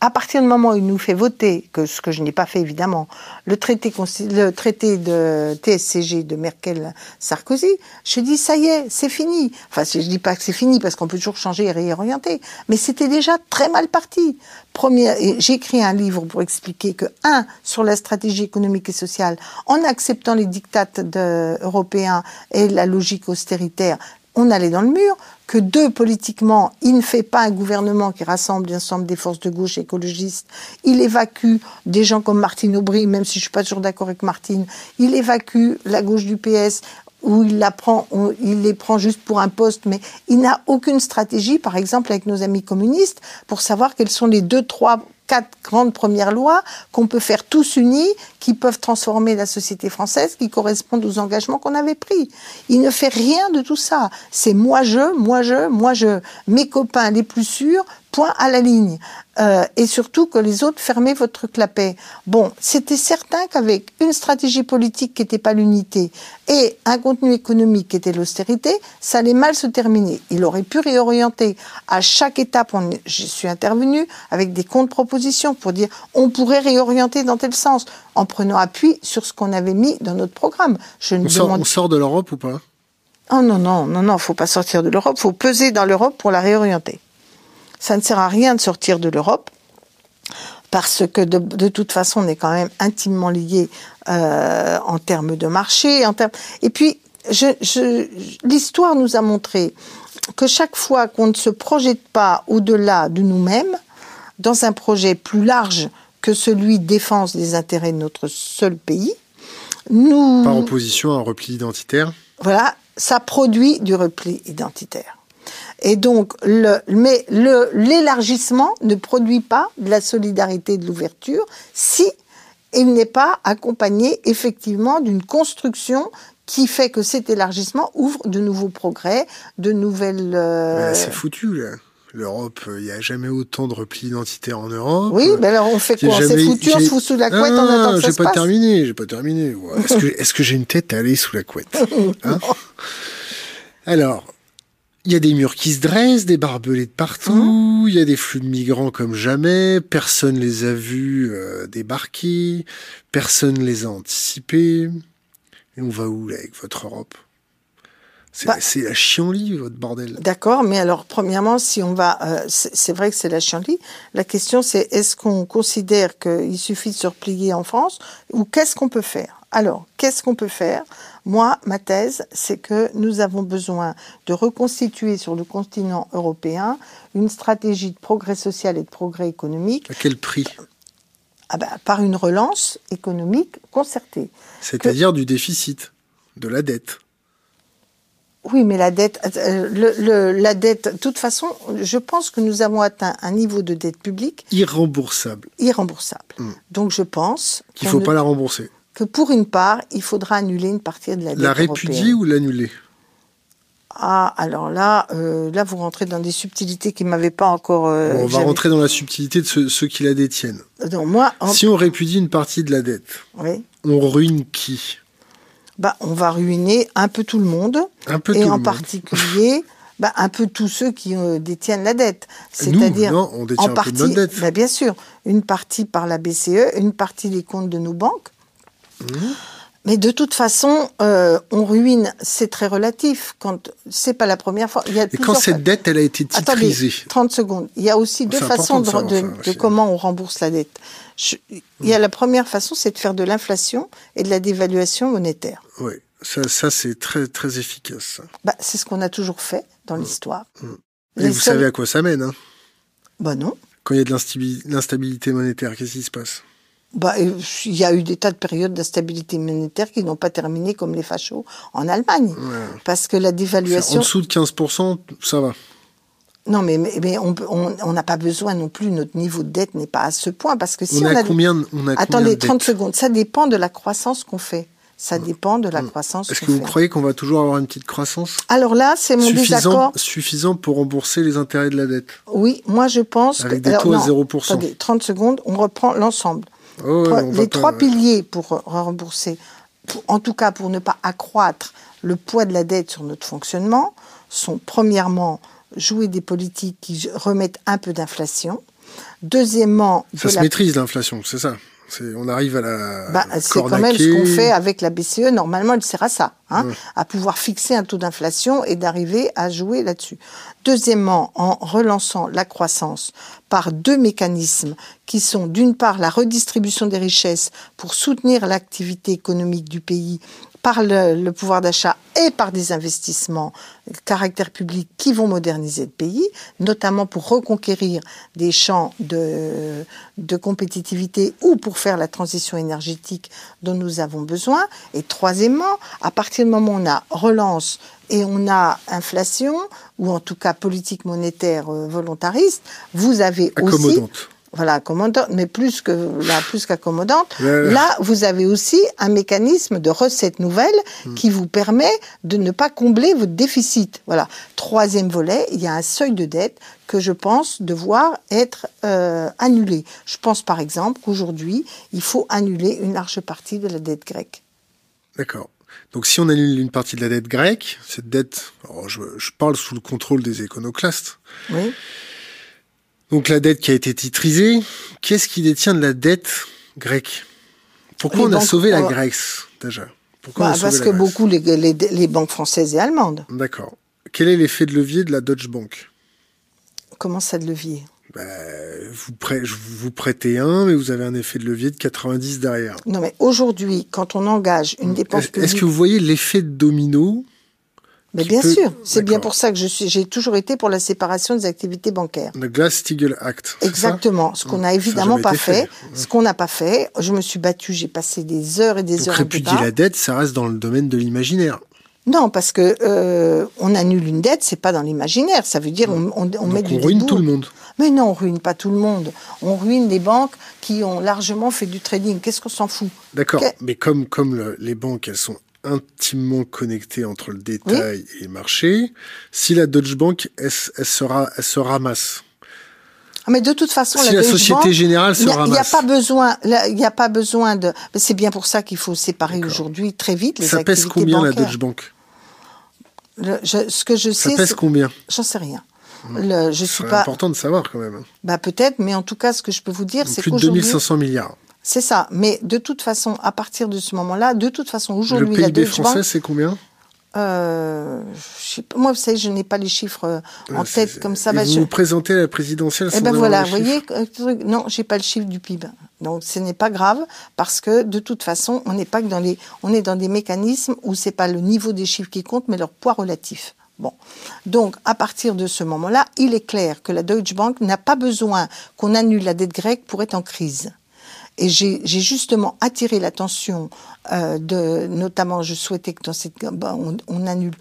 à partir du moment où il nous fait voter, ce que je n'ai pas fait évidemment, le traité, de TSCG de Merkel-Sarkozy, je dis ça y est, c'est fini. Enfin, je dis pas que c'est fini parce qu'on peut toujours changer et réorienter, mais c'était déjà très mal parti. J'ai écrit un livre pour expliquer que un sur la stratégie économique et sociale, en acceptant les dictates européens et la logique austéritaire, on allait dans le mur, que deux, politiquement, il ne fait pas un gouvernement qui rassemble l'ensemble des forces de gauche écologistes, il évacue des gens comme Martine Aubry, même si je suis pas toujours d'accord avec Martine, il évacue la gauche du PS, où il, la prend, il les prend juste pour un poste, mais il n'a aucune stratégie, par exemple avec nos amis communistes, pour savoir quelles sont les deux, trois, quatre grandes premières lois qu'on peut faire tous unis, qui peuvent transformer la société française, qui correspondent aux engagements qu'on avait pris. Il ne fait rien de tout ça. C'est moi je, moi je, moi je. Mes copains les plus sûrs, point à la ligne. Euh, et surtout que les autres fermez votre clapet. Bon, c'était certain qu'avec une stratégie politique qui n'était pas l'unité et un contenu économique qui était l'austérité, ça allait mal se terminer. Il aurait pu réorienter. À chaque étape, on, je suis intervenu avec des contre-propositions pour dire on pourrait réorienter dans tel sens en prenant appui sur ce qu'on avait mis dans notre programme. Je ne on sort, demande on sort de l'Europe ou pas? Oh non, non, non, non, faut pas sortir de l'Europe, faut peser dans l'Europe pour la réorienter. Ça ne sert à rien de sortir de l'Europe, parce que de, de toute façon, on est quand même intimement liés euh, en termes de marché. En termes... Et puis, je, je, l'histoire nous a montré que chaque fois qu'on ne se projette pas au-delà de nous-mêmes, dans un projet plus large que celui de défense des intérêts de notre seul pays, nous... Par opposition à un repli identitaire Voilà, ça produit du repli identitaire. Et donc, le, mais le, l'élargissement ne produit pas de la solidarité, de l'ouverture, si il n'est pas accompagné effectivement d'une construction qui fait que cet élargissement ouvre de nouveaux progrès, de nouvelles. euh, Bah, C'est foutu, là. L'Europe, il n'y a jamais autant de repli identitaire en Europe. Oui, mais alors on fait J'ai quoi? On s'est jamais- foutu, on j'ai- se fout sous la couette, Ah, on attend que ça j'ai se pas passe? terminé, j'ai pas terminé. Ouais. Est-ce que, est-ce que j'ai une tête à aller sous la couette Hein? Alors, il y a des murs qui se dressent, des barbelés de partout, Hein il y a des flux de migrants comme jamais, personne les a vus euh, débarquer, personne les a anticipés. Et on va où, là, avec votre Europe? C'est, Bah- c'est la chienlit, votre bordel. D'accord, mais alors premièrement, si on va, euh, c'est vrai que c'est la chienlit. La question, c'est est-ce qu'on considère qu'il suffit de se replier en France ou qu'est-ce qu'on peut faire? Alors, qu'est-ce qu'on peut faire? Moi, ma thèse, c'est que nous avons besoin de reconstituer sur le continent européen une stratégie de progrès social et de progrès économique À quel prix? Ah ben, par une relance économique concertée. C'est-à-dire du déficit, de la dette. Oui, mais la dette, euh, le, le- la dette, de toute façon, je pense que nous avons atteint un niveau de dette publique Irremboursable. irremboursable. Mm. Donc je pense Qu'il qu'on faut ne- pas la rembourser. que pour une part, il faudra annuler une partie de la dette La répudier européenne. ou l'annuler? Ah, alors là, euh, là vous rentrez dans des subtilités qui m'avaient pas encore. euh, Bon, On va rentrer dans la subtilité de ceux, ceux qui la détiennent. Donc moi, en- Si on répudie une partie de la dette, oui, on ruine qui? Bah, on va ruiner un peu tout le monde, Un peu et tout en particulier. Bah, un peu tous ceux qui euh, détiennent la dette. C'est-à-dire, non, on détient en partie, de notre dette. bah, bien sûr, une partie par la BCE, une partie des comptes de nos banques. Mmh. Mais de toute façon, euh, on ruine, c'est très relatif. Quand c'est pas la première fois. Il y a Et quand cette dette, elle a été Attendez, titrisée 30 secondes. Il y a aussi deux façons de de, comment on rembourse la dette. Je- il y a la première façon, c'est de faire de l'inflation et de la dévaluation monétaire. Oui, ça, ça c'est très, très efficace. Bah, c'est ce qu'on a toujours fait Mmh. dans l'histoire. Et vous savez à quoi ça mène hein? Bah non. Quand il y a de l'instabilité monétaire, qu'est-ce qui se passe? Bah, il y a eu des tas de périodes d'instabilité monétaire qui n'ont pas terminé comme les fachos en Allemagne. Parce que la dévaluation. En dessous de 15%, ça va. Non, mais, mais on n'a pas besoin non plus, notre niveau de dette n'est pas à ce point. Parce que si on, a, combien, on a Attendez, 30 secondes. Ça dépend de la croissance qu'on fait. Ça dépend de la hum. croissance. Est-ce que vous croyez qu'on va toujours avoir une petite croissance Alors là, c'est mon désaccord. Suffisant pour rembourser les intérêts de la dette Oui, moi je pense Avec des taux à 0%. Attendez, 30 secondes, on reprend l'ensemble. Oh, les trois piliers pour rembourser, en tout cas pour ne pas accroître le poids de la dette sur notre fonctionnement, sont premièrement jouer des politiques qui remettent un peu d'inflation. Deuxièmement, ça se maîtrise l'inflation, c'est ça on arrive à la. Bah, c'est quand même ce qu'on fait avec la BCE. Normalement, elle sert à ça, hein, à pouvoir fixer un taux d'inflation et d'arriver à jouer là-dessus. Deuxièmement, en relançant la croissance par deux mécanismes qui sont d'une part la redistribution des richesses pour soutenir l'activité économique du pays par le, pouvoir d'achat et par des investissements caractère public qui vont moderniser le pays, notamment pour reconquérir des champs de, de compétitivité ou pour faire la transition énergétique dont nous avons besoin. Et troisièmement, à partir du moment où on a relance et on a inflation, ou en tout cas politique monétaire euh, volontariste, vous avez aussi voilà, accommodante, mais plus que là, plus qu'accommodante. Là, vous avez aussi un mécanisme de recette nouvelle hmm. qui vous permet de ne pas combler votre déficit. Voilà. Troisième volet, il y a un seuil de dette que je pense devoir être euh, annulé. Je pense par exemple qu'aujourd'hui, il faut annuler une large partie de la dette grecque. D'accord. Donc si on annule une partie de la dette grecque, cette dette, je, je parle sous le contrôle des éconoclastes. Oui. Donc la dette qui a été titrisée, qu'est-ce qui détient de la dette grecque? Pourquoi on a sauvé la Grèce déjà? Pourquoi bah, Parce que beaucoup les, les, banques françaises et allemandes. D'accord. Quel est l'effet de levier de la Deutsche Bank? Comment ça de levier? Bah, vous, vous prêtez un, mais vous avez un effet de levier de 90 derrière. Non, mais aujourd'hui, quand on engage une dépense publique... Est-ce que vous voyez l'effet de domino mais bien sûr, c'est bien pour ça que je suis, j'ai toujours été pour la séparation des activités bancaires. Le Glass-Steagall Act. Exactement. Ce qu'on n'a évidemment pas fait, ce qu'on n'a pas fait. Je me suis battue, j'ai passé des heures et des Donc, heures. Répudier la dette, ça reste dans le domaine de l'imaginaire. Non, parce que euh, on annule une dette, c'est pas dans l'imaginaire. Ça veut dire on, on, on met on ruine tout le monde. Mais non, on ruine pas tout le monde. On ruine les banques qui ont largement fait du trading. Qu'est-ce qu'on s'en fout? D'accord. Mais comme comme les banques, elles sont intimement connecté entre le détail et le marché. Si la Deutsche Bank, elle, sera, elle se ramasse. Ah, mais de toute façon, si la, Société Générale se ramasse. Il n'y a pas besoin, il n'y a pas besoin de. C'est bien pour ça qu'il faut séparer aujourd'hui très vite les ça activités Ça pèse combien la Deutsche Bank? Ce que je sais. Ça pèse combien? J'en sais rien. Le, je suis pas. important de savoir quand même. Bah peut-être, mais en tout cas, ce que je peux vous dire, c'est qu'aujourd'hui. Plus de 2500 milliards. C'est ça. Mais de toute façon, à partir de ce moment-là, de toute façon, aujourd'hui, le PIB français, c'est combien? Euh, moi, vous savez, je n'ai pas les chiffres euh, en tête comme ça. Et vous vous présentez à la présidentielle Eh ben voilà, vous voyez, euh, non, j'ai pas le chiffre du PIB. Donc, ce n'est pas grave parce que de toute façon, on n'est pas que dans les, on est dans des mécanismes où c'est pas le niveau des chiffres qui compte, mais leur poids relatif. Bon. Donc, à partir de ce moment-là, il est clair que la Deutsche Bank n'a pas besoin qu'on annule la dette grecque pour être en crise. Et j'ai justement attiré l'attention euh, de, notamment, je souhaitais que dans cette, on, on annule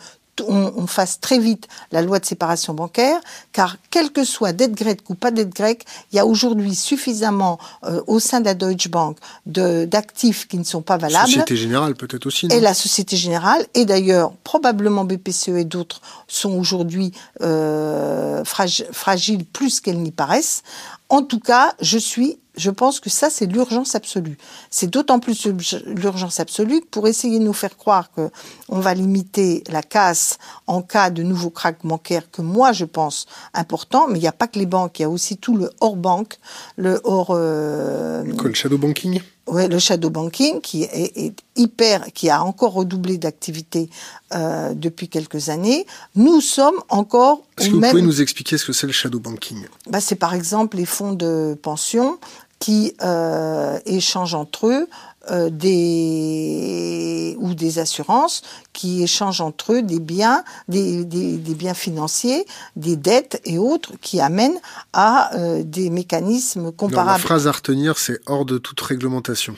on, on, fasse très vite la loi de séparation bancaire, car quelle que soit dette grecque ou pas dette grecque, il y a aujourd'hui suffisamment euh, au sein de la Deutsche Bank d'actifs qui ne sont pas valables. Société Générale peut-être aussi. et la Société Générale, et d'ailleurs probablement BPCE et d'autres sont aujourd'hui euh, fragiles plus qu'elles n'y paraissent. En tout cas, je suis je pense que ça, c'est l'urgence absolue. C'est d'autant plus l'urgence absolue que pour essayer de nous faire croire que on va limiter la casse en cas de nouveau crack bancaire, que moi je pense important, mais il n'y a pas que les banques, il y a aussi tout le hors banque, le hors. Euh, le shadow banking. Ouais, le shadow banking qui est, hyper, qui a encore redoublé d'activité euh, depuis quelques années. Nous sommes encore. Est-ce que vous pouvez nous expliquer ce que c'est le shadow banking? Bah, c'est par exemple les fonds de pension qui euh, échangent entre eux euh, des ou des assurances qui échangent entre eux des biens, des, des, des biens financiers, des dettes et autres qui amènent à euh, des mécanismes Alors, la comparables. phrase à retenir, c'est hors de toute réglementation.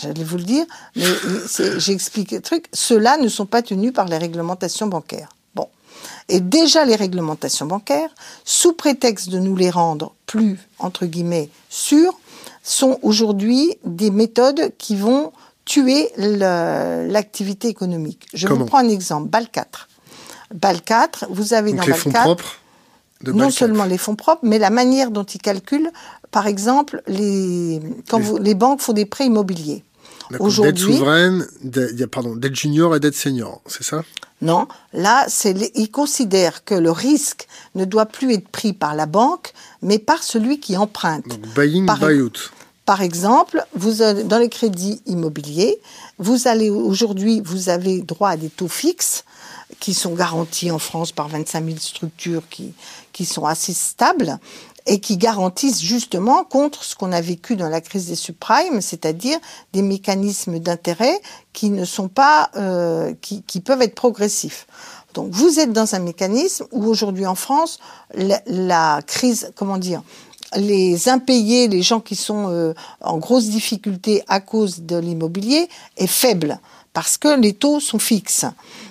J'allais vous le dire, mais j'explique le truc. Ceux-là ne sont pas tenus par les réglementations bancaires. Bon. Et déjà, les réglementations bancaires, sous prétexte de nous les rendre plus, entre guillemets, sûrs, sont aujourd'hui des méthodes qui vont tuer l'activité économique. Je Comment vous prends un exemple, BAL 4. BAL 4, vous avez Donc dans les BAL fonds 4 propres de non Balkan. seulement les fonds propres, mais la manière dont ils calculent, par exemple, les, quand Les- vous- les banques font des prêts immobiliers. D'accord, Dette Aujourd'hui, souveraine, de- pardon, dette junior et dette senior, c'est ça? Non, là, c'est ils considèrent que le risque ne doit plus être pris par la banque, mais par celui qui emprunte. Donc buy-in, Par- buy-out. Par exemple, avez- dans les crédits immobiliers, vous allez aujourd'hui, vous avez droit à des taux fixes qui sont garantis en France par 25 000 structures qui, sont assez stables et qui garantissent justement contre ce qu'on a vécu dans la crise des subprimes, c'est-à-dire des mécanismes d'intérêt qui ne sont pas, euh, qui, qui peuvent être progressifs. Donc vous êtes dans un mécanisme où aujourd'hui en France, la, la crise, comment dire, les impayés, les gens qui sont euh, en grosse difficulté à cause de l'immobilier, est faible parce que les taux sont fixes.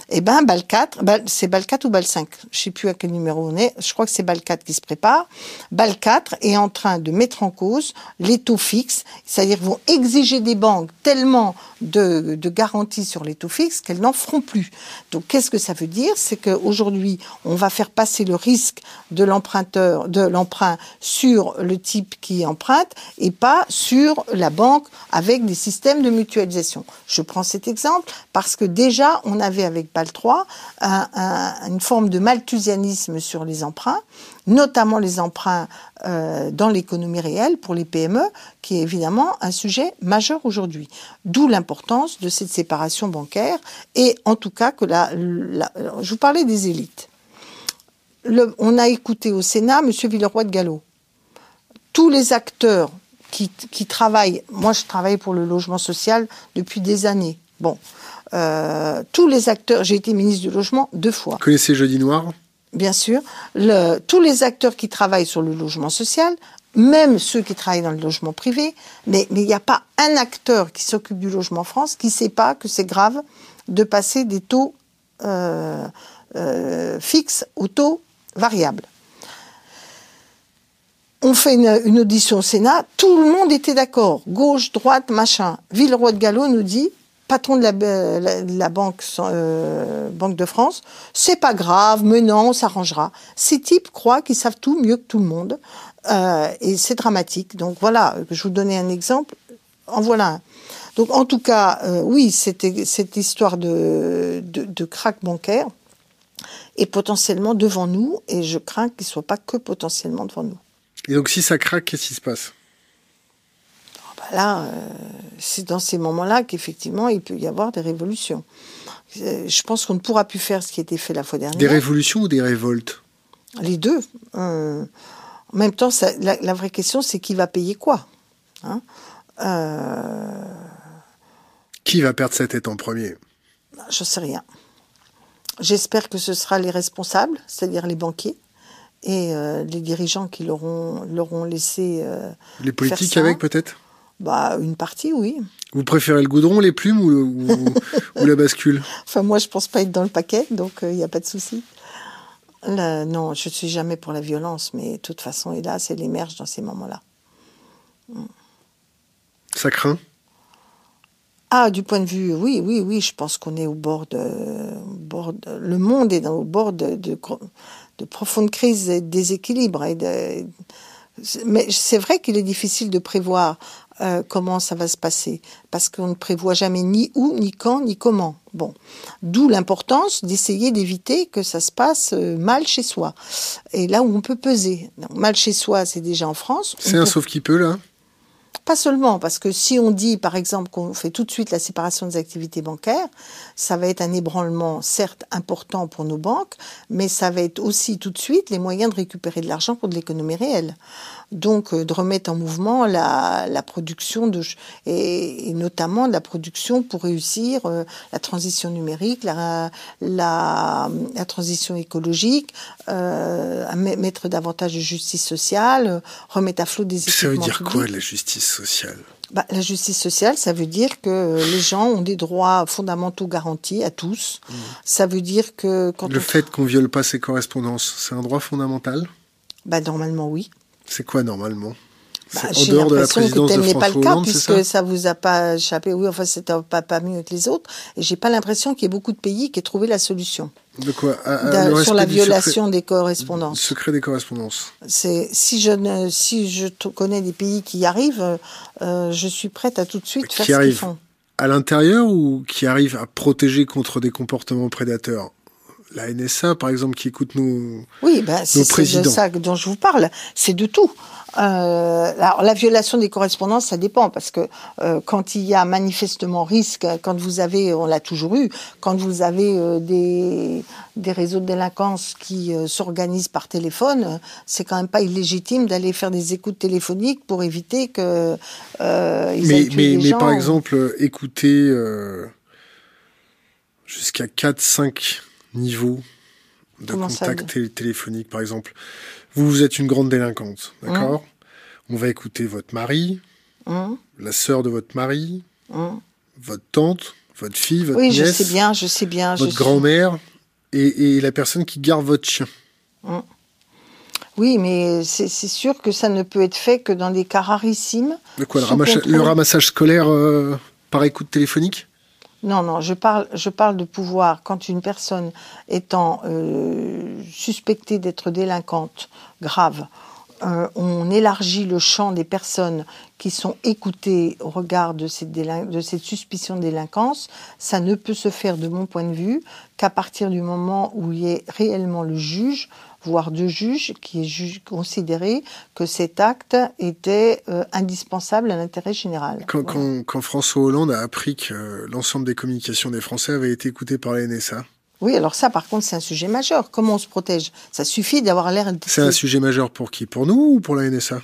Eh ben, BAL 4, BAL- c'est BAL 4 ou BAL 5 Je sais plus à quel numéro on est. Je crois que c'est BAL 4 qui se prépare. BAL 4 est en train de mettre en cause les taux fixes, c'est-à-dire vont exiger des banques tellement de, de garanties sur les taux fixes qu'elles n'en feront plus. Donc, qu'est-ce que ça veut dire? C'est qu'aujourd'hui, on va faire passer le risque de l'emprunteur, de l'emprunt sur le type qui emprunte et pas sur la banque avec des systèmes de mutualisation. Je prends cet exemple parce que déjà, on avait avec BAL 3 un- un- une forme de malthusianisme sur les emprunts, notamment les emprunts euh, dans l'économie réelle pour les PME, qui est évidemment un sujet majeur aujourd'hui. D'où l'importance de cette séparation bancaire et en tout cas que la, je vous parlais des élites. On a écouté au Sénat M. Villeroy de Gallo. Tous les acteurs qui, qui travaillent, moi je travaille pour le logement social depuis des années. Bon, euh, tous les acteurs, j'ai été ministre du logement deux fois Vous connaissez Jeudi Noir? Bien sûr, le- tous les acteurs qui travaillent sur le logement social, même ceux qui travaillent dans le logement privé, mais mais il n'y a pas un acteur qui s'occupe du logement en France qui ne sait pas que c'est grave de passer des taux euh, euh, fixes aux taux variables. On fait une, une audition au Sénat, tout le monde était d'accord, gauche, droite, machin. Villeroy de Gallo nous dit, patron de la, la- la banque, euh, banque de France, c'est pas grave, mais non, on s'arrangera. Ces types croient qu'ils savent tout mieux que tout le monde, euh, et c'est dramatique. Donc voilà, je vous donnais un exemple, en voilà un. Donc en tout cas, euh, oui, c'était cette histoire de, de, de crack bancaire est potentiellement devant nous, et je crains qu'il ne soit pas que potentiellement devant nous. Et donc si ça craque, qu'est-ce qui se passe? Là, euh, c'est dans ces moments-là qu'effectivement, il peut y avoir des révolutions. Euh, Je pense qu'on ne pourra plus faire ce qui a été fait la fois dernière. Des révolutions ou des révoltes? Les deux. Euh, en même temps, ça- la, la vraie question, c'est qui va payer quoi hein? Euh, Qui va perdre sa tête en premier? Je sais rien. J'espère que ce sera les responsables, c'est-à-dire les banquiers et euh, les dirigeants qui l'auront laissé. euh, Les politiques ça. avec peut-être? Bah, une partie, oui. Vous préférez le goudron, les plumes ou, le- ou- ou la bascule? Enfin, moi, je pense pas être dans le paquet, donc il n'y a pas de souci. Là, non, je suis jamais pour la violence, mais de toute façon, hélas, elle émerge dans ces moments-là. Ça craint? Ah, du point de vue, oui, oui, oui, je pense qu'on est au bord de, au bord de- le monde est dans- au bord de, de, de profondes crises et de déséquilibres. Et de- mais c'est vrai qu'il est difficile de prévoir euh, comment ça va se passer, parce qu'on ne prévoit jamais ni où, ni quand, ni comment. Bon, d'où l'importance d'essayer d'éviter que ça se passe euh, mal chez soi. Et là où on peut peser. Mal chez soi, c'est déjà en France. C'est un peut- sauf qui peut là pas seulement, parce que si on dit, par exemple, qu'on fait tout de suite la séparation des activités bancaires, ça va être un ébranlement, certes, important pour nos banques, mais ça va être aussi tout de suite les moyens de récupérer de l'argent pour de l'économie réelle. donc de remettre en mouvement la, la production de et, notamment la production pour réussir la transition numérique, la, la, la transition écologique, mettre davantage de justice sociale, remettre à flot des équipements. Ça veut dire quoi la justice sociale bah, la justice sociale, ça veut dire que les gens ont des droits fondamentaux garantis à tous. Mmh. Ça veut dire que quand le fait qu'on viole pas ses correspondances, c'est un droit fondamental? Bah normalement oui. C'est quoi normalement? Bah, en dehors de la présidence que tel n'est pas le cas puisque ça, ça vous a pas échappé. Oui, enfin c'était pas pas mieux que les autres. Et j'ai pas l'impression qu'il y ait beaucoup de pays qui aient trouvé la solution. De quoi Sur la violation des correspondances. Secret des correspondances. C'est si je ne, si je connais des pays qui y arrivent, euh, je suis prête à tout de suite faire ce qu'ils font. À l'intérieur ou qui arrivent à protéger contre des comportements prédateurs la NSA, par exemple, qui écoute nos, oui, ben, c'est de ça dont je vous parle. C'est de tout. Euh, alors la violation des correspondances, ça dépend parce que euh, quand il y a manifestement risque, quand vous avez, on l'a toujours eu, quand vous avez euh, des, des réseaux de délinquance qui s'organisent par téléphone, c'est quand même pas illégitime d'aller faire des écoutes téléphoniques pour éviter que ils mais, mais, mais par exemple, écouter jusqu'à 4-5 niveaux de contact téléphonique, par exemple. Vous, vous êtes une grande délinquante, d'accord? Mmh. On va écouter votre mari, mmh. la sœur de votre mari, mmh. votre tante, votre fille, votre oui, nièce. Oui, je sais bien, je sais bien. Votre grand-mère et, la personne qui garde votre chien. Oui, mais c'est sûr que ça ne peut être fait que dans des cas rarissimes. De quoi le, ramassage scolaire euh, par écoute téléphonique? Non, non, je parle, de pouvoir. Quand une personne étant euh, suspectée d'être délinquante grave, euh, on élargit le champ des personnes qui sont écoutées au regard de cette, de cette suspicion de délinquance, ça ne peut se faire de mon point de vue qu'à partir du moment où il y ait réellement le juge voire de juges, qui est considéré que cet acte était euh, indispensable à l'intérêt général. Quand, François Hollande a appris que l'ensemble des communications des Français avaient été écoutées par la NSA oui, alors ça, par contre, c'est un sujet majeur. Comment on se protège? Ça suffit d'avoir l'air. C'est un sujet majeur pour qui? Pour nous ou pour la NSA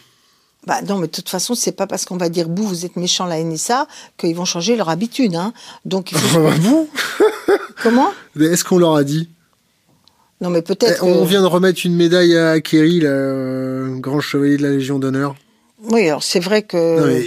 bah non, mais de toute façon, c'est pas parce qu'on va dire vous, vous êtes méchant la NSA qu'ils vont changer leur habitude. Hein. Donc il faut. vous? Comment? Est-ce qu'on leur a dit? Non, mais peut-être. Eh, on vient de remettre une médaille à Kerry, le euh, grand chevalier de la Légion d'honneur. Oui, alors c'est vrai que. Non, mais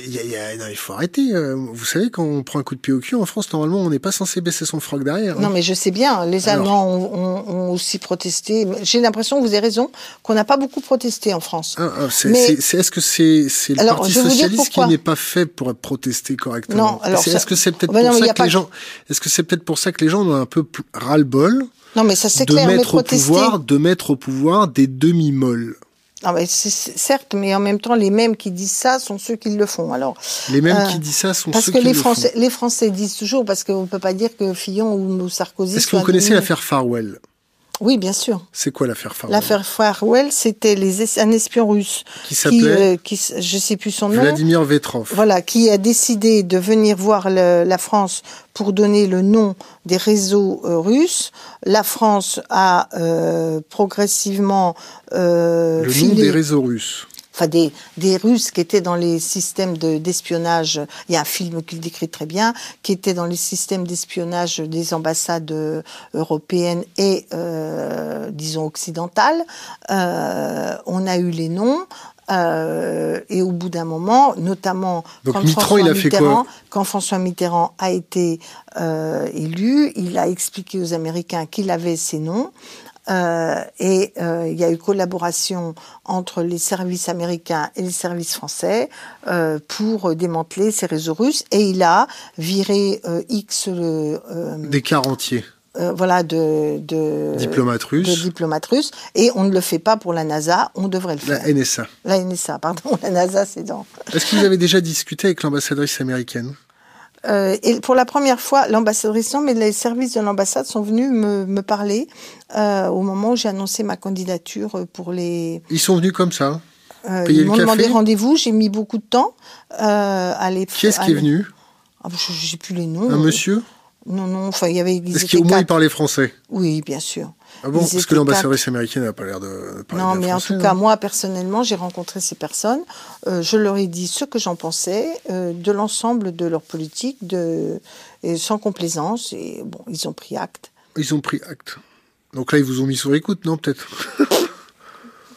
il faut arrêter. Euh, vous savez, quand on prend un coup de pied au cul en France, normalement, on n'est pas censé baisser son froc derrière. Hein. Non, mais je sais bien. Les Allemands ont, aussi protesté. J'ai l'impression, vous avez raison, qu'on n'a pas beaucoup protesté en France. Ah, ah, est-ce que c'est le Parti socialiste qui n'est pas fait pour protester correctement Non. Alors, est-ce que c'est peut-être pour ça que les gens, est-ce que c'est peut-être pour ça que les gens ont un peu ras-le-bol non, mais ça c'est clair. Mettre au pouvoir, de mettre au pouvoir des demi-molles. Ah bah, certes, mais en même temps, les mêmes qui disent ça sont ceux qui le font. Alors, les mêmes euh, qui disent ça sont ceux qui les le Français, font. Les Français disent toujours, parce qu'on ne peut pas dire que Fillon ou Sarkozy. Est-ce que vous connaissez l'affaire Farwell? Oui, bien sûr. C'est quoi l'affaire Farwell L'affaire Farwell, c'était les, un espion russe qui s'appelait, euh, qui, je sais plus son nom, Vladimir Vetrov. Voilà, qui a décidé de venir voir le, la France pour donner le nom des réseaux euh, russes. La France a euh, progressivement euh, le nom des réseaux russes enfin des, des Russes qui étaient dans les systèmes d'espionnage, il y a un film qui le décrit très bien, qui étaient dans les systèmes d'espionnage des ambassades euh, européennes et, euh, disons, occidentales. Euh, on a eu les noms. Euh, et au bout d'un moment, notamment quand, François il a Mitterrand, quand François Mitterrand a été euh, élu, il a expliqué aux Américains qu'il avait ces noms. Euh, et euh, il y a eu collaboration entre les services américains et les services français euh, pour démanteler ces réseaux russes. Et il a viré X des quarantiers. voilà de, de diplomates russes. De diplomates russes. Et on ne le fait pas pour la NASA, on devrait le faire. La NSA. La NSA, pardon. La NASA, c'est dans. Est-ce que vous avez déjà discuté avec l'ambassadrice américaine? Euh, et pour la première fois, l'ambassadrice, non, mais les services de l'ambassade sont venus me, me parler euh, au moment où j'ai annoncé ma candidature pour les. Ils sont venus comme ça euh, Ils m'ont demandé rendez-vous, j'ai mis beaucoup de temps euh, à les. Qui est-ce qui est venu? Ah, J'ai plus les noms. Un monsieur? Non, non, enfin, il y avait. Est-ce qu'au moins ils parlaient français Oui, bien sûr. Ah bon Parce que l'ambassadrice américaine n'a pas l'air de parler Non, mais en tout cas, moi, personnellement, j'ai rencontré ces personnes. Euh, je leur ai dit ce que j'en pensais euh, de l'ensemble de leur politique, de, et sans complaisance. Et bon, ils ont pris acte. Ils ont pris acte. Donc là, ils vous ont mis sur écoute, non, peut-être?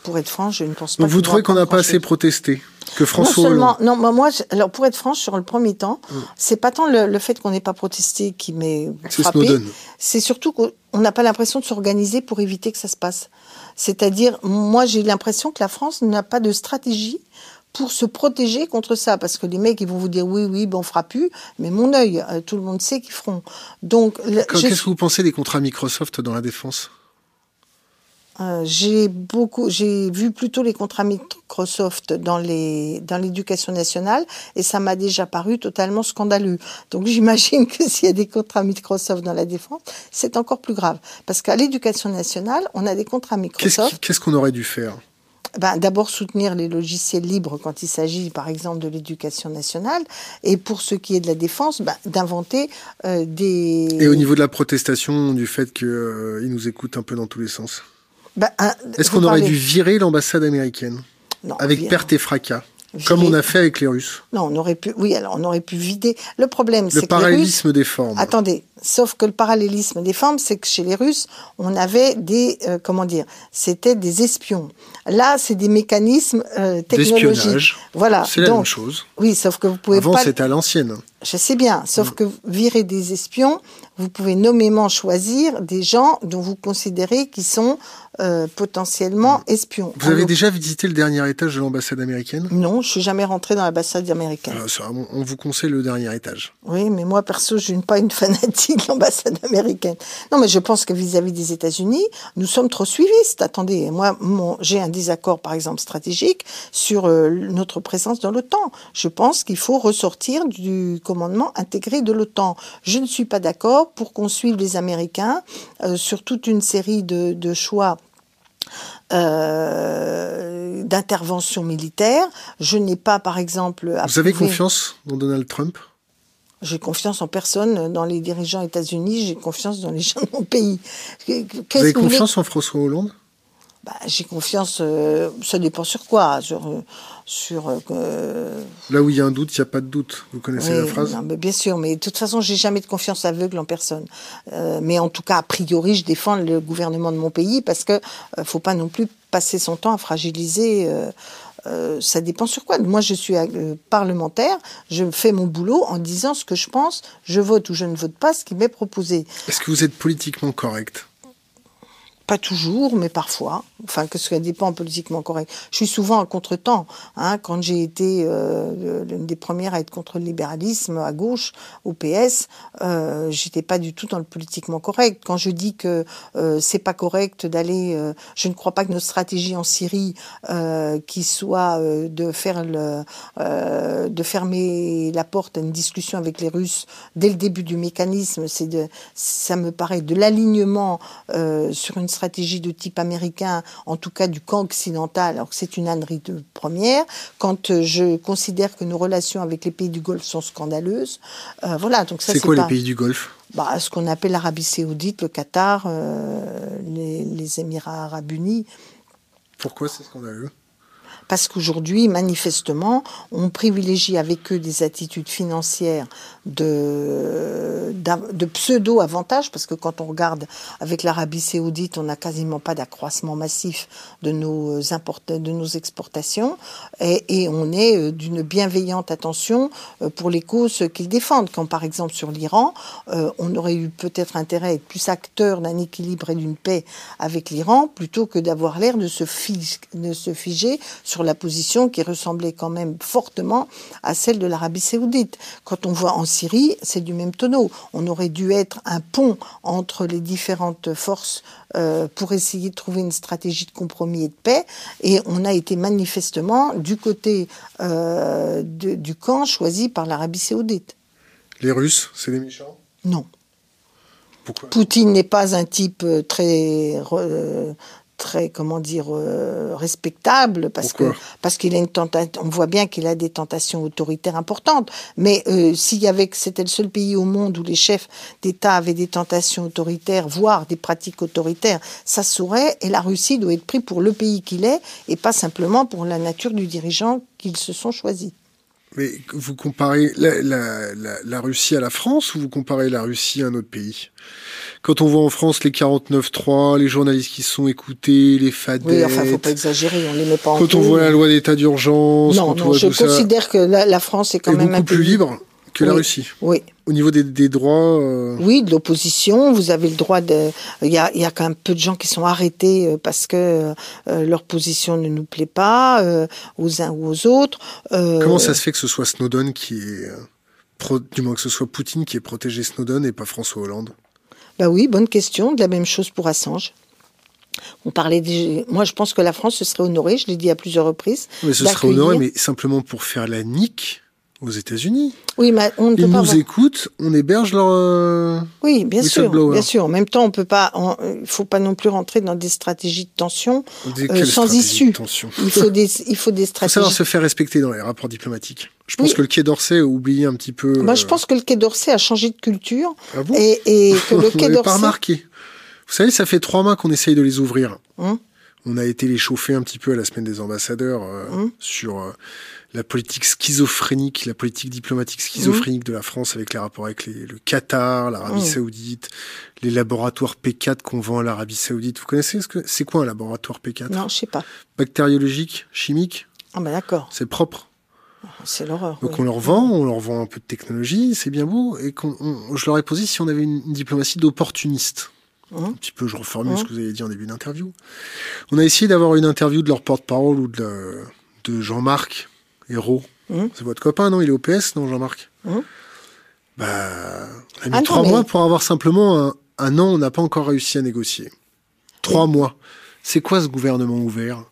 Pour être franc, je ne pense pas. Donc vous trouvez qu'on n'a pas assez protesté que François non seulement, Non, moi, alors pour être franche, sur le premier temps, mm. c'est pas tant le, fait qu'on n'ait pas protesté qui m'est frappé. C'est surtout qu'on n'a pas l'impression de s'organiser pour éviter que ça se passe. C'est-à-dire, moi, j'ai l'impression que la France n'a pas de stratégie pour se protéger contre ça, parce que les mecs ils vont vous dire oui oui bon on fera plus, mais mon œil, euh, tout le monde sait qu'ils feront. Donc qu'est-ce que vous pensez des contrats Microsoft dans la défense? Euh, j'ai beaucoup, j'ai vu plutôt les contrats Microsoft dans les dans l'éducation nationale et ça m'a déjà paru totalement scandaleux. Donc j'imagine que s'il y a des contrats Microsoft dans la défense, c'est encore plus grave parce qu'à l'éducation nationale, on a des contrats Microsoft. Qu'est-ce qu'on aurait dû faire? Ben, D'abord soutenir les logiciels libres quand il s'agit par exemple de l'éducation nationale et pour ce qui est de la défense, ben, d'inventer euh, des... Et au niveau de la protestation du fait qu'ils euh, nous écoutent un peu dans tous les sens? Bah, Est-ce qu'on aurait dû virer l'ambassade américaine Avec perte et fracas comme on a fait avec les Russes. Non, on aurait pu. Oui, alors on aurait pu vider. Le problème, c'est que le parallélisme des formes. Attendez, sauf que le parallélisme des formes, c'est que chez les Russes, on avait des euh, comment dire, c'était des espions. Là, c'est des mécanismes euh, technologiques. Voilà. C'est la même chose. Oui, sauf que vous pouvez Avant, c'était à l'ancienne. Je sais bien, sauf mm. que virer des espions, vous pouvez nommément choisir des gens dont vous considérez qu'ils sont euh, potentiellement espions. Vous avez déjà visité le dernier étage de l'ambassade américaine? Non, je suis jamais rentré dans l'ambassade américaine. Ah, on vous conseille le dernier étage. Oui, mais moi perso, je ne suis pas une fanatique de l'ambassade américaine. Non, mais je pense que vis-à-vis des États-Unis, nous sommes trop suivistes. Attendez, moi, j'ai un désaccord, par exemple, stratégique sur euh, notre présence dans l'OTAN. Je pense qu'il faut ressortir du commandement intégré de l'OTAN. Je ne suis pas d'accord pour qu'on suive les Américains euh, sur toute une série de, de choix euh, d'intervention militaire. Je n'ai pas, par exemple. Vous avez confiance dans Donald Trump? J'ai confiance en personne dans les dirigeants États-Unis, j'ai confiance dans les gens de mon pays. Vous avez confiance en François Hollande? Bah, J'ai confiance, euh, ça dépend sur quoi. Sur, euh, sur euh, Là où il y a un doute, il n'y a pas de doute. Vous connaissez la phrase? mais Bien sûr, mais de toute façon, j'ai jamais de confiance aveugle en personne. mais en tout cas, a priori, je défends le gouvernement de mon pays parce que ne faut pas non plus passer son temps à fragiliser. ça dépend sur quoi. Moi, je suis parlementaire, je fais mon boulot en disant ce que je pense, je vote ou je ne vote pas ce qui m'est proposé. Est-ce que vous êtes politiquement correct? Pas toujours, mais parfois. Enfin, que ce dépend politiquement correct. Je suis souvent en contretemps. Hein, quand j'ai été euh, l'une des premières à être contre le libéralisme à gauche, au PS, euh, j'étais pas du tout dans le politiquement correct. Quand je dis que euh, c'est pas correct d'aller, euh, je ne crois pas que notre stratégie en Syrie, euh, qui soit de faire le, de fermer la porte à une discussion avec les Russes dès le début du mécanisme, c'est de, ça me paraît de l'alignement sur une stratégie de type américain, en tout cas du camp occidental, alors que c'est une ânerie de première, quand euh, je considère que nos relations avec les pays du Golfe sont scandaleuses. Euh, voilà, donc ça c'est quoi les pays du Golfe? Bah, ce qu'on appelle l'Arabie Saoudite, le Qatar, euh, les, les Émirats Arabes Unis. Pourquoi c'est scandaleux? Parce qu'aujourd'hui, manifestement, on privilégie avec eux des attitudes financières de, de pseudo-avantages, parce que quand on regarde avec l'Arabie saoudite, on n'a quasiment pas d'accroissement massif de nos, de nos exportations, et, on est euh, d'une bienveillante attention euh, pour les causes qu'ils défendent. Quand par exemple sur l'Iran, euh, on aurait eu peut-être intérêt à être plus acteur d'un équilibre et d'une paix avec l'Iran, plutôt que d'avoir l'air de se figer sur la position qui ressemblait quand même fortement à celle de l'Arabie saoudite. Quand on voit en Syrie, c'est du même tonneau. On aurait dû être un pont entre les différentes forces euh, pour essayer de trouver une stratégie de compromis et de paix, et on a été manifestement du côté euh, du camp choisi par l'Arabie saoudite. Les Russes, c'est des méchants? Non. Pourquoi? Poutine n'est pas un type euh, très comment dire euh, respectable parce que parce qu'il a une tentation on voit bien qu'il a des tentations autoritaires importantes. Mais euh, s'il y avait c'était le seul pays au monde où les chefs d'État avaient des tentations autoritaires voire des pratiques autoritaires ça saurait et la Russie doit être prise pour le pays qu'il est et pas simplement pour la nature du dirigeant qu'ils se sont choisis mais vous comparez la, la, la, la, Russie à la France ou vous comparez la Russie à un autre pays? Quand on voit en France les 49.3, les journalistes qui sont écoutés, les fadettes... Oui, enfin, faut pas exagérer, on les met pas en Quand on voit la loi d'état d'urgence... Non, non, je considère que la, la, France est quand même beaucoup un plus pays... libre? Que la Oui. Russie. Oui, Au niveau des, des droits... euh, Oui, de l'opposition. Vous avez le droit de. Il y a, il y a quand même peu de gens qui sont arrêtés euh, parce que euh, leur position ne nous plaît pas euh, aux uns ou aux autres. Comment ça se fait que ce soit Snowden qui est... pro- du moins que ce soit Poutine qui ait protégé Snowden et pas François Hollande? Bah oui, bonne question. De la même chose pour Assange. On parlait des... Moi, je pense que la France se serait honorée, je l'ai dit à plusieurs reprises. Mais ce serait honoré, mais simplement pour faire la nique aux États-Unis. Oui, mais on ne peut Ils pas. nous avoir- écoutent, on héberge leur... euh, Oui, bien sûr, bien sûr. En même temps, on peut pas. on- Il faut pas non plus rentrer dans des stratégies de tension. des- Euh, sans issue. Il faut des, il faut des faut savoir stratégies. se faire respecter dans les rapports diplomatiques. Je pense Oui. que le Quai d'Orsay a oublié un petit peu. Moi, je euh, pense que le Quai d'Orsay a changé de culture ah bon? et, et que le Quai l'avez pas d'Orsay. remarqué. Vous savez, ça fait trois mois qu'on essaye de les ouvrir. Hum. On a été les chauffer un petit peu à la semaine des ambassadeurs euh, Hum. sur euh, la politique schizophrénique, la politique diplomatique schizophrénique de la France avec les rapports avec les- le Qatar, l'Arabie Hum. Saoudite, les laboratoires P4 qu'on vend à l'Arabie Saoudite. Vous connaissez ce que c'est quoi un laboratoire P4 Non, je sais pas. Bactériologique, chimique, Ah ben d'accord, c'est propre. c'est l'horreur. Donc oui. on leur vend, on leur vend un peu de technologie, c'est bien beau. Et qu'on, on- je leur ai posé si on avait une, une diplomatie d'opportunistes. Hum. Un petit peu, je reformule Hum. ce que vous avez dit en début d'interview. On a essayé d'avoir une interview de leur porte-parole ou de, de Jean-Marc Hérault. Hum. C'est votre copain, non? Il est au PS, non, Jean-Marc? Hum. Bah, on a mis Ah non, trois mais- mois pour avoir simplement un, un an. On n'a pas encore réussi à négocier. Trois mois. C'est quoi ce gouvernement ouvert?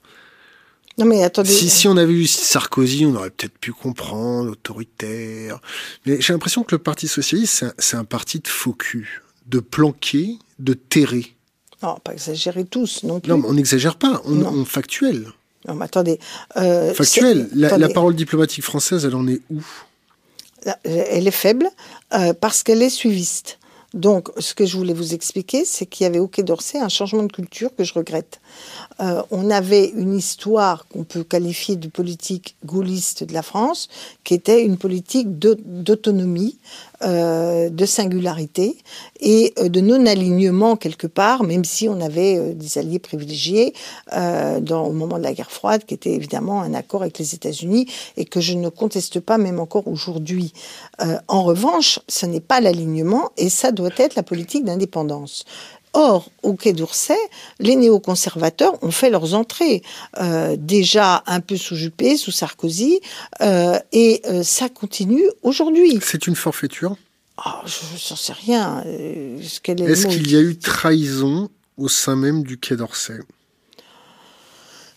Non mais attendez. si, si on avait eu Sarkozy, on aurait peut-être pu comprendre, autoritaire. Mais j'ai l'impression que le Parti Socialiste, c'est un, parti de faux cul, de planqué, de terré. Non, pas exagérer tous non plus. Non, mais on n'exagère pas, on, on factuel. Non, mais attendez. euh, Factuel. La, parole diplomatique française, elle en est où? Elle est faible euh, parce qu'elle est suiviste. Donc, ce que je voulais vous expliquer, c'est qu'il y avait au Quai d'Orsay un changement de culture que je regrette. Euh, on avait une histoire qu'on peut qualifier de politique gaulliste de la France, qui était une politique d'autonomie, euh, de singularité et euh, de non-alignement quelque part, même si on avait euh, des alliés privilégiés euh, dans, au moment de la guerre froide, qui était évidemment un accord avec les États-Unis et que je ne conteste pas même encore aujourd'hui. En revanche, ce n'est pas l'alignement et ça doit être la politique d'indépendance. Or, au Quai d'Orsay, les néoconservateurs ont fait leurs entrées, euh, déjà un peu sous Juppé, sous Sarkozy, euh, et euh, ça continue aujourd'hui. C'est une forfaiture. Ah, je n'en sais rien. est Est-ce qu'il y a eu trahison au sein même du Quai d'Orsay?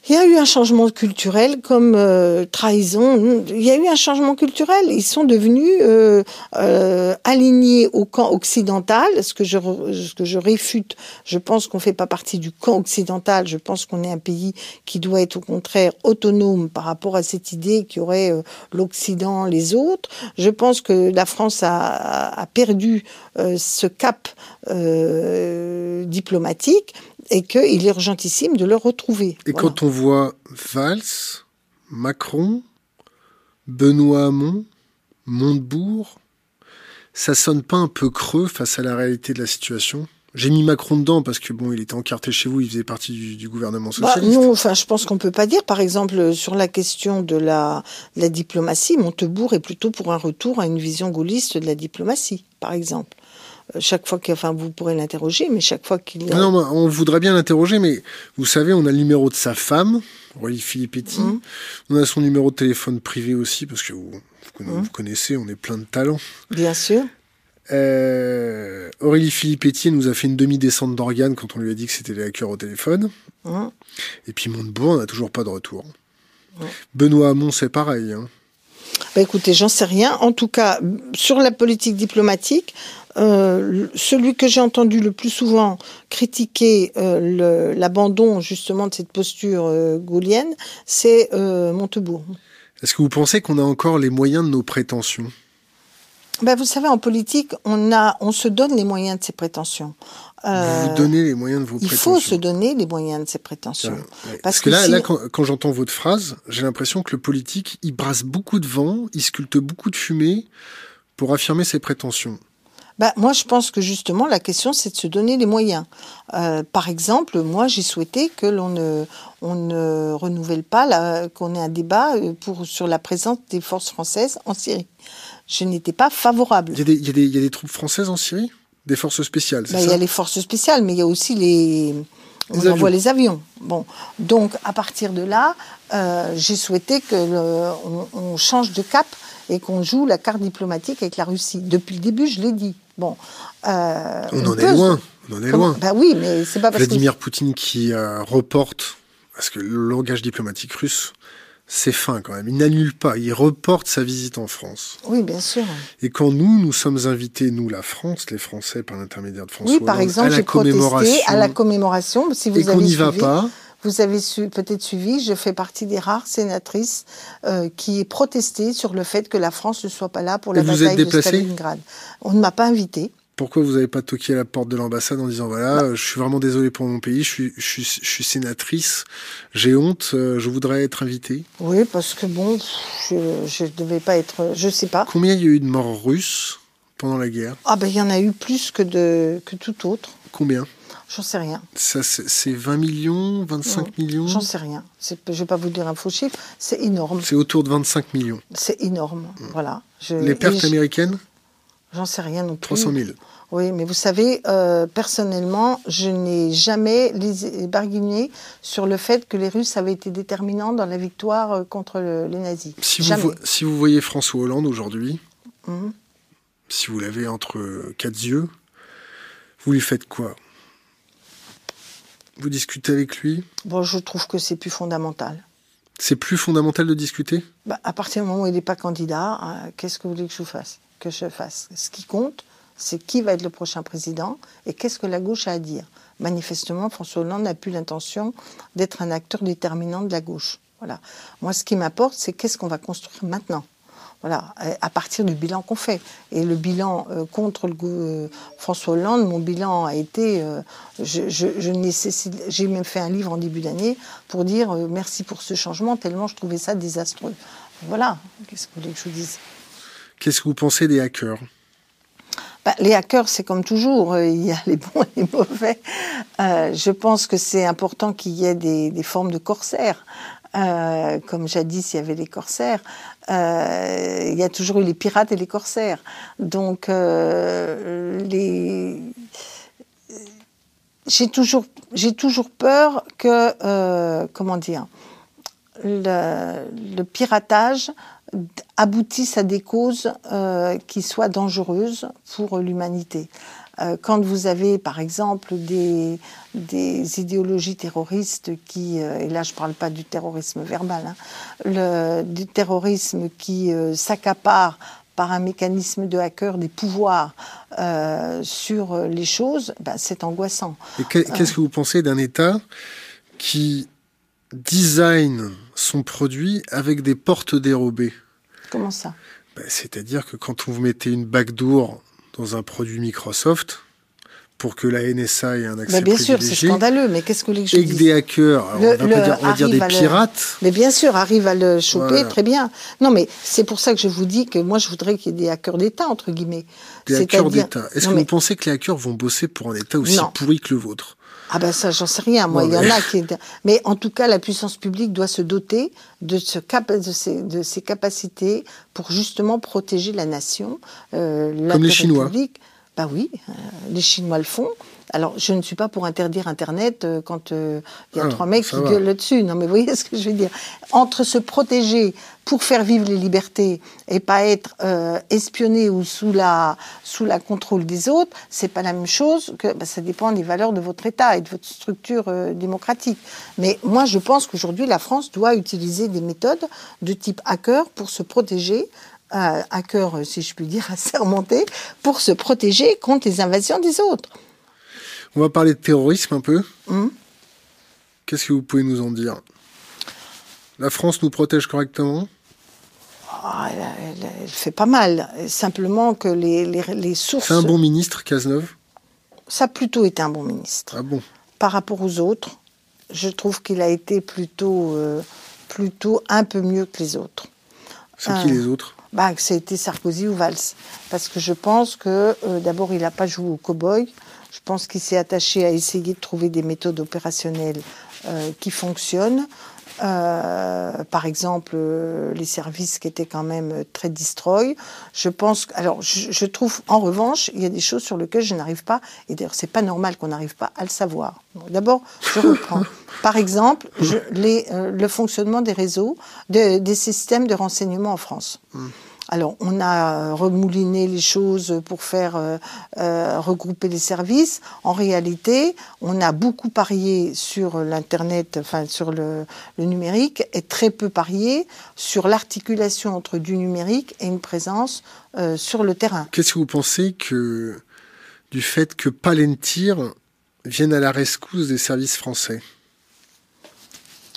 Il y a eu un changement culturel comme euh, trahison. Il y a eu un changement culturel. Ils sont devenus euh, euh, alignés au camp occidental, ce que je ce que je réfute. Je pense qu'on fait pas partie du camp occidental. Je pense qu'on est un pays qui doit être au contraire autonome par rapport à cette idée qu'il y aurait euh, l'Occident, les autres. Je pense que la France a, a perdu euh, ce cap euh, diplomatique et qu'il est urgentissime de le retrouver. Et Voilà. quand on voit Valls, Macron, Benoît Hamon, Montebourg, ça sonne pas un peu creux face à la réalité de la situation? J'ai mis Macron dedans parce que bon, il était encarté chez vous, il faisait partie du, du gouvernement Bah, socialiste. non, enfin, je pense qu'on peut pas dire. Par exemple, sur la question de la, de la diplomatie, Montebourg est plutôt pour un retour à une vision gaulliste de la diplomatie, par exemple. Chaque fois que, enfin, vous pourrez l'interroger, mais chaque fois qu'il. Ah non, on voudrait bien l'interroger, mais vous savez, on a le numéro de sa femme, Aurélie Filippetti. Mhm. On a son numéro de téléphone privé aussi, parce que vous, Mhm. vous connaissez, on est plein de talents. Bien sûr. Euh, Aurélie Filippetti nous a fait une demi-descente d'organes quand on lui a dit que c'était les hackers au téléphone. Hein. Et puis Montebourg, on n'a toujours pas de retour. Benoît Hamon, c'est pareil. hein. Bah écoutez, j'en sais rien. En tout cas, sur la politique diplomatique, euh, celui que j'ai entendu le plus souvent critiquer euh, l'abandon justement de cette posture euh, gaulienne, c'est euh, Montebourg. Est-ce que vous pensez qu'on a encore les moyens de nos prétentions? Ben, vous savez, en politique, on a, on se donne les moyens de ses prétentions. Euh, vous vous donnez les moyens de vos il prétentions. faut se donner les moyens de ses prétentions. Ouais. Parce, Parce, que, là, si... là quand, quand j'entends votre phrase, j'ai l'impression que le politique, il brasse beaucoup de vent, il sculpte beaucoup de fumée pour affirmer ses prétentions. Ben, moi, je pense que justement, la question, c'est de se donner les moyens. Euh, par exemple, moi, j'ai souhaité que l'on ne, on ne renouvelle pas, qu'on ait un débat euh, pour, sur la présence des forces françaises en Syrie. Je n'étais pas favorable. Il y, a des, il, y a des, il y a des troupes françaises en Syrie? Des forces spéciales, ben, Il y a les forces spéciales, mais il y a aussi les... On envoie les avions. Bon, donc à partir de là, euh, j'ai souhaité que le, on, on change de cap et qu'on joue la carte diplomatique avec la Russie. Depuis le début, je l'ai dit. Bon, euh, on, en est loin. On en est Comment? Loin. Ben oui, mais c'est pas parce Vladimir que... Poutine qui euh, reporte, parce que le langage diplomatique russe, c'est fin quand même. Il n'annule pas, il reporte sa visite en France. Oui, bien sûr. Et quand nous, nous sommes invités, nous, la France, les Français, par l'intermédiaire de François Oui, par Hollande, exemple, à la j'ai protesté commémoration, à la commémoration. Si vous et qu'on avez n'y va suivi, pas, Vous avez su, peut-être suivi, je fais partie des rares sénatrices euh, qui protesté sur le fait que la France ne soit pas là pour la Et bataille êtes de Stalingrad. On ne m'a pas invité. Pourquoi vous n'avez pas toqué à la porte de l'ambassade en disant voilà, Bah. je suis vraiment désolé pour mon pays, je suis, je suis, je suis sénatrice, j'ai honte, euh, je voudrais être invitée. Oui, parce que bon, je ne devais pas être. Je sais pas. Combien il y a eu de morts russes pendant la guerre? Ah ben il y en a eu plus que de que tout autre. Combien? J'en sais rien. Ça, c'est c'est 20 millions, 25 millions? J'en sais rien. Je vais pas vous dire un faux chiffre. C'est énorme. C'est autour de 25 millions. C'est énorme. Voilà. Je, Les pertes américaines? J'en sais rien non plus. 300 000. Oui, mais vous savez, euh, personnellement, je n'ai jamais barguiné sur le fait que les Russes avaient été déterminants dans la victoire euh, contre le- les nazis. Si vous, si vous voyez François Hollande aujourd'hui, Mhm. si vous l'avez entre quatre yeux, vous lui faites quoi? Vous discutez avec lui? Bon, je trouve que c'est plus fondamental. C'est plus fondamental de discuter? Bah, à partir du moment où il n'est pas candidat, euh, qu'est-ce que vous voulez que je fasse? Que je fasse Ce qui compte, c'est qui va être le prochain président et qu'est-ce que la gauche a à dire. Manifestement, François Hollande n'a plus l'intention d'être un acteur déterminant de la gauche. Voilà. Moi, ce qui m'importe, c'est qu'est-ce qu'on va construire maintenant. Voilà, à partir du bilan qu'on fait. Et le bilan euh, contre le, euh, François Hollande, mon bilan a été, euh, je, je, j'ai même fait un livre en début d'année pour dire merci pour ce changement tellement je trouvais ça désastreux. Voilà, qu'est-ce que vous voulez que je vous dise? Qu'est-ce que vous pensez des hackers? Bah, les hackers, c'est comme toujours, euh, il y a les bons et les mauvais. Euh, je pense que c'est important qu'il y ait des, formes de corsaires. Euh, comme jadis il y avait les corsaires, euh, il y a toujours eu les pirates et les corsaires. Donc les j'ai toujours j'ai toujours peur que comment dire le piratage aboutisse à des causes euh, qui soient dangereuses pour l'humanité. Euh, quand vous avez, par exemple, des, des idéologies terroristes qui, euh, et là je ne parle pas du terrorisme verbal, hein, le, du terrorisme qui s'accapare par un mécanisme de hacker des pouvoirs sur les choses, ben, c'est angoissant. Qu'est-ce que vous pensez d'un État qui design son produit avec des portes dérobées Comment ça? Ben, C'est-à-dire que quand vous mettez une backdoor dans un produit Microsoft, pour que la NSA ait un accès Ben, Bien sûr, c'est scandaleux, mais qu'est-ce que que je et que des hackers, alors Le- on va, le pas dire, on va dire des le- pirates, Mais bien sûr, arrive à le choper, Voilà. très bien. Non, mais c'est pour ça que je vous dis que moi, je voudrais qu'il y ait des hackers d'État, entre guillemets. des hackers d'État. Est-ce que mais- vous pensez que les hackers vont bosser pour un État aussi Non. pourri que le vôtre? Ah ben ça, j'en sais rien. Moi, il y en a qui... Mais en tout cas, la puissance publique doit se doter de, ce cap... de, ses... de ses capacités pour justement protéger la nation, euh, Comme les Chinois. public. Bah oui, les Chinois le font. Alors, je ne suis pas pour interdire Internet euh, quand euh, il y a Ah, trois mecs qui va. gueulent là-dessus. Non, mais vous voyez ce que je veux dire Entre se protéger pour faire vivre les libertés et pas être euh, espionné ou sous la sous la contrôle des autres, c'est pas la même chose que bah, ça dépend des valeurs de votre État et de votre structure démocratique. Mais moi, je pense qu'aujourd'hui, la France doit utiliser des méthodes de type hacker pour se protéger. Hacker, si je puis dire, assermenté, pour se protéger contre les invasions des autres. On va parler de terrorisme un peu. Hum. Qu'est-ce que vous pouvez nous en dire? La France nous protège correctement? Ah, elle, elle- elle fait pas mal. Simplement que les, les, les sources. C'est un bon ministre, Cazeneuve? Ça a plutôt été un bon ministre. Ah bon? Par rapport aux autres, je trouve qu'il a été plutôt, euh, plutôt un peu mieux que les autres. C'est qui les autres? Bah, que ça a été Sarkozy ou Valls. Parce que je pense que, euh, d'abord, il n'a pas joué au cow-boy. Je pense qu'il s'est attaché à essayer de trouver des méthodes opérationnelles euh, qui fonctionnent. Euh, par exemple, euh, les services qui étaient quand même très destroy. Je pense, alors, je, je trouve, en revanche, il y a des choses sur lesquelles je n'arrive pas, et d'ailleurs, c'est pas normal qu'on n'arrive pas à le savoir. D'abord, je reprends. Par exemple, je- les, le fonctionnement des réseaux, de- des systèmes de renseignement en France. Alors, on a remouliné les choses pour faire euh, euh, regrouper les services. En réalité, on a beaucoup parié sur l'Internet, enfin sur le, numérique, et très peu parié sur l'articulation entre du numérique et une présence euh, sur le terrain. Qu'est-ce que vous pensez que du fait que Palantir vienne à la rescousse des services français?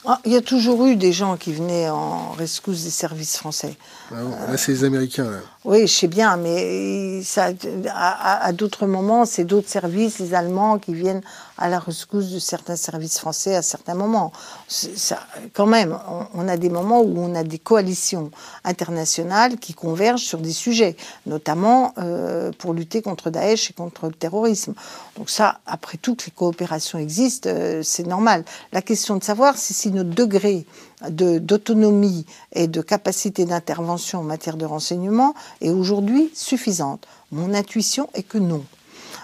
Ah, il y a toujours eu des gens qui venaient en rescousse des services français. Ah bon, Là, c'est les Américains. Là. Oui, je sais bien, mais ça, à, à- à d'autres moments, c'est d'autres services, les Allemands, qui viennent à la rescousse de certains services français à certains moments. C'est- quand même, on, a des moments où on a des coalitions internationales qui convergent sur des sujets, notamment euh, pour lutter contre Daesh et contre le terrorisme. Donc ça, après tout, que les coopérations existent, euh, c'est normal. La question de savoir si, si notre degré de- d'autonomie et de capacité d'intervention en matière de renseignement est aujourd'hui suffisante. Mon intuition est que non.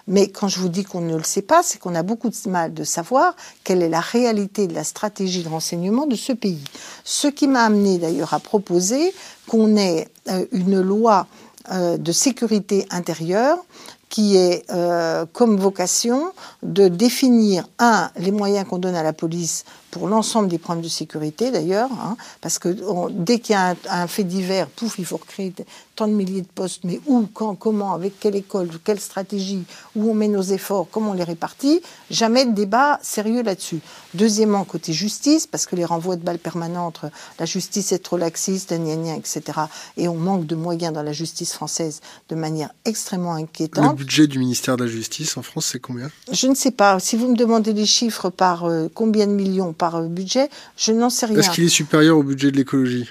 Mais quand je vous dis qu'on ne le sait pas, c'est qu'on a beaucoup de mal de savoir quelle est la réalité de la stratégie de renseignement de ce pays. Ce qui m'a amené d'ailleurs à proposer qu'on ait euh, une loi euh, de sécurité intérieure qui est euh, comme vocation de définir, un, les moyens qu'on donne à la police pour l'ensemble des problèmes de sécurité d'ailleurs, hein, parce que on- dès qu'il y a un, un fait divers, pouf, il faut recréer tant de milliers de postes, mais où, quand, comment, avec quelle école, quelle stratégie, où on met nos efforts, comment on les répartit, jamais de débat sérieux là-dessus. Deuxièmement, côté justice, parce que les renvois de balles permanentes, la justice est trop laxiste, gna gna, etc. Et on manque de moyens dans la justice française de manière extrêmement Le inquiétante. budget du ministère de la Justice en France, c'est combien? Je ne sais pas. Si vous me demandez les chiffres par euh, combien de millions par euh, budget, je n'en sais rien. Est-ce qu'il est supérieur au budget de l'écologie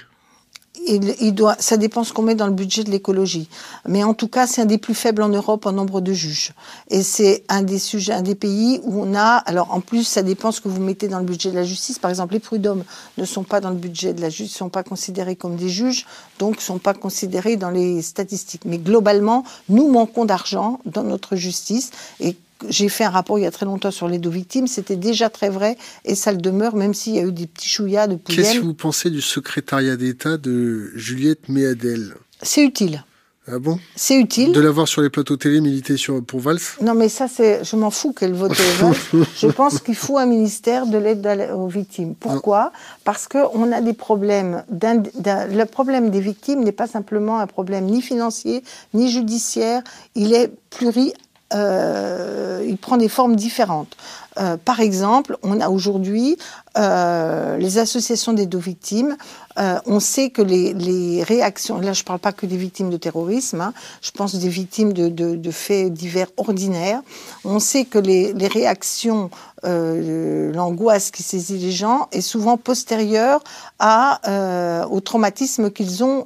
Il, il doit, ça dépend ce qu'on met dans le budget de l'écologie. Mais en tout cas, c'est un des plus faibles en Europe en nombre de juges. Et c'est un des sujets, un des pays où on a, alors en plus, ça dépend ce que vous mettez dans le budget de la justice. Par exemple, les prud'hommes ne sont pas dans le budget de la justice, sont pas considérés comme des juges, donc sont pas considérés dans les statistiques. Mais globalement, nous manquons d'argent dans notre justice et j'ai fait un rapport il y a très longtemps sur les deux victimes, c'était déjà très vrai et ça le demeure, même s'il y a eu des petits chouillas de Qu'est-ce que vous pensez du secrétariat d'État de Juliette Méadel? C'est utile. Ah bon? C'est utile. De l'avoir sur les plateaux télé militer sur, pour Valls? Non, mais ça, c'est, je m'en fous qu'elle vote vote. Je pense qu'il faut un ministère de l'aide aux victimes. Pourquoi? Parce qu'on a des problèmes. le problème des victimes n'est pas simplement un problème ni financier, ni judiciaire. Il est pluri. Euh, il prend des formes différentes. Euh, par exemple, on a aujourd'hui euh, les associations des deux victimes. Euh, on sait que les, les réactions, là je ne parle pas que des victimes de terrorisme, hein, je pense des victimes de, de- de faits divers ordinaires. On sait que les, les réactions, euh, l'angoisse qui saisit les gens est souvent postérieure à, euh, au traumatisme qu'ils ont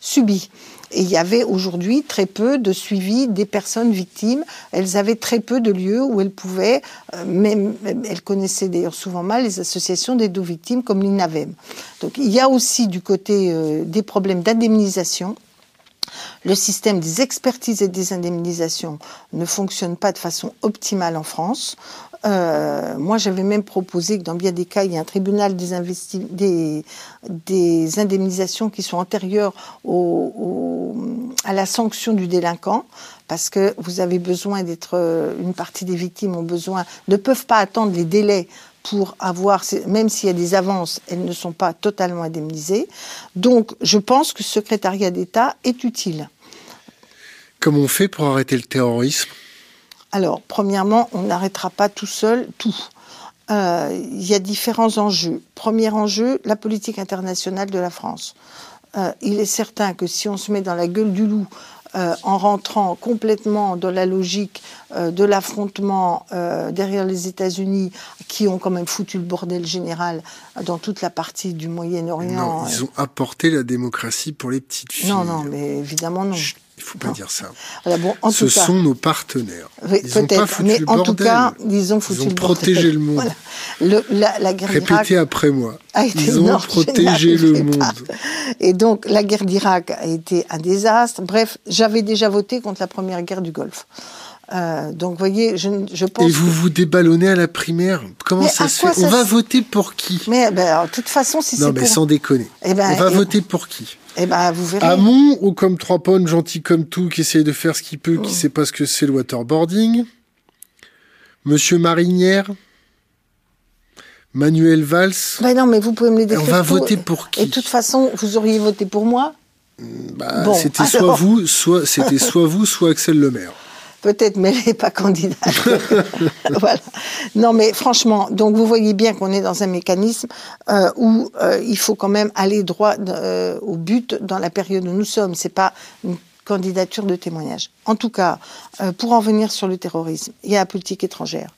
subi. Il y avait aujourd'hui très peu de suivi des personnes victimes. Elles avaient très peu de lieux où elles pouvaient, euh, elles connaissaient d'ailleurs souvent mal les associations des deux victimes comme l'INAVEM. Donc il y a aussi du côté euh, des problèmes d'indemnisation. Le système des expertises et des indemnisations ne fonctionne pas de façon optimale en France. Euh, moi, j'avais même proposé que dans bien des cas, il y ait un tribunal des, des, indemnisations qui sont antérieures à la sanction du délinquant, parce que vous avez besoin d'être, euh, une partie des victimes ont besoin, ne peuvent pas attendre les délais pour avoir, même s'il y a des avances, elles ne sont pas totalement indemnisées. Donc, je pense que ce secrétariat d'État est utile. Comment on fait pour arrêter le terrorisme? Alors, premièrement, on n'arrêtera pas tout seul tout. Euh, il y a différents enjeux. Premier enjeu, la politique internationale de la France. Euh, il est certain que si on se met dans la gueule du loup euh, en rentrant complètement dans la logique de l'affrontement derrière les États-Unis, qui ont quand même foutu le bordel général dans toute la partie du Moyen-Orient. ils ont apporté la démocratie pour les petites filles. Non, non, mais évidemment non. Il faut pas dire ça. bon, en Ce sont nos partenaires. Peut-être, mais en tout cas, ils ont foutu ils ont protégé le monde. Le, la, la, guerre Répétez après moi. Ils ont protégé le monde. Et donc, la guerre d'Irak a été un désastre. Bref, j'avais déjà voté contre la première guerre du Golfe. Euh, donc, vous voyez, je, je pense. Et vous vous déballonnez à la primaire Comment ça se fait? On va voter pour qui? Mais ben, de toute façon, si c'est. Non, mais sans déconner. Eh ben, On va voter pour qui? Eh ben, vous verrez. Amon ou comme trois pommes, gentil comme tout, qui essaye de faire ce qu'il peut, qui oh. sait pas ce que c'est le waterboarding. Monsieur Marinière. Manuel Valls. Ben non, mais vous pouvez me les décrire. On va voter pour qui Et de toute façon, vous auriez voté pour moi bah, C'était soit vous, soit c'était soit vous, soit Axel Lemaire peut-être, mais elle n'est pas candidate. voilà. Non, mais franchement, donc vous voyez bien qu'on est dans un mécanisme euh, où euh, il faut quand même aller droit euh, au but dans la période où nous sommes. C'est pas une candidature de témoignage. En tout cas, pour en venir sur le terrorisme, il y a la politique étrangère.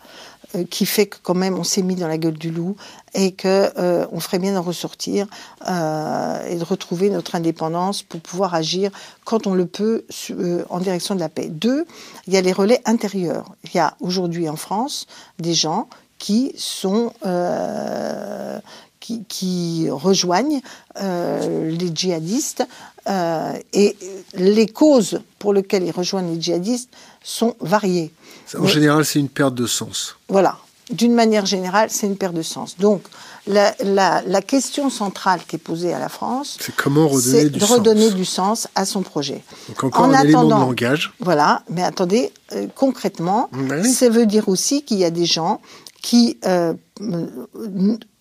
Euh, qui fait que quand même on s'est mis dans la gueule du loup et que euh, on ferait bien d'en ressortir euh, et de retrouver notre indépendance pour pouvoir agir quand on le peut en direction de la paix. Deux, il y a les relais intérieurs. Il y a aujourd'hui en France des gens qui sont qui, rejoignent les djihadistes et les causes pour lesquelles ils rejoignent les djihadistes sont variées. En général, c'est une perte de sens. Voilà. D'une manière générale, c'est une perte de sens. Donc, la, la, question centrale qui est posée à la France, c'est comment redonner du de redonner du sens à son projet. Donc encore en un élément de langage. Voilà, mais attendez, euh, concrètement, ça veut dire aussi qu'il y a des gens qui euh,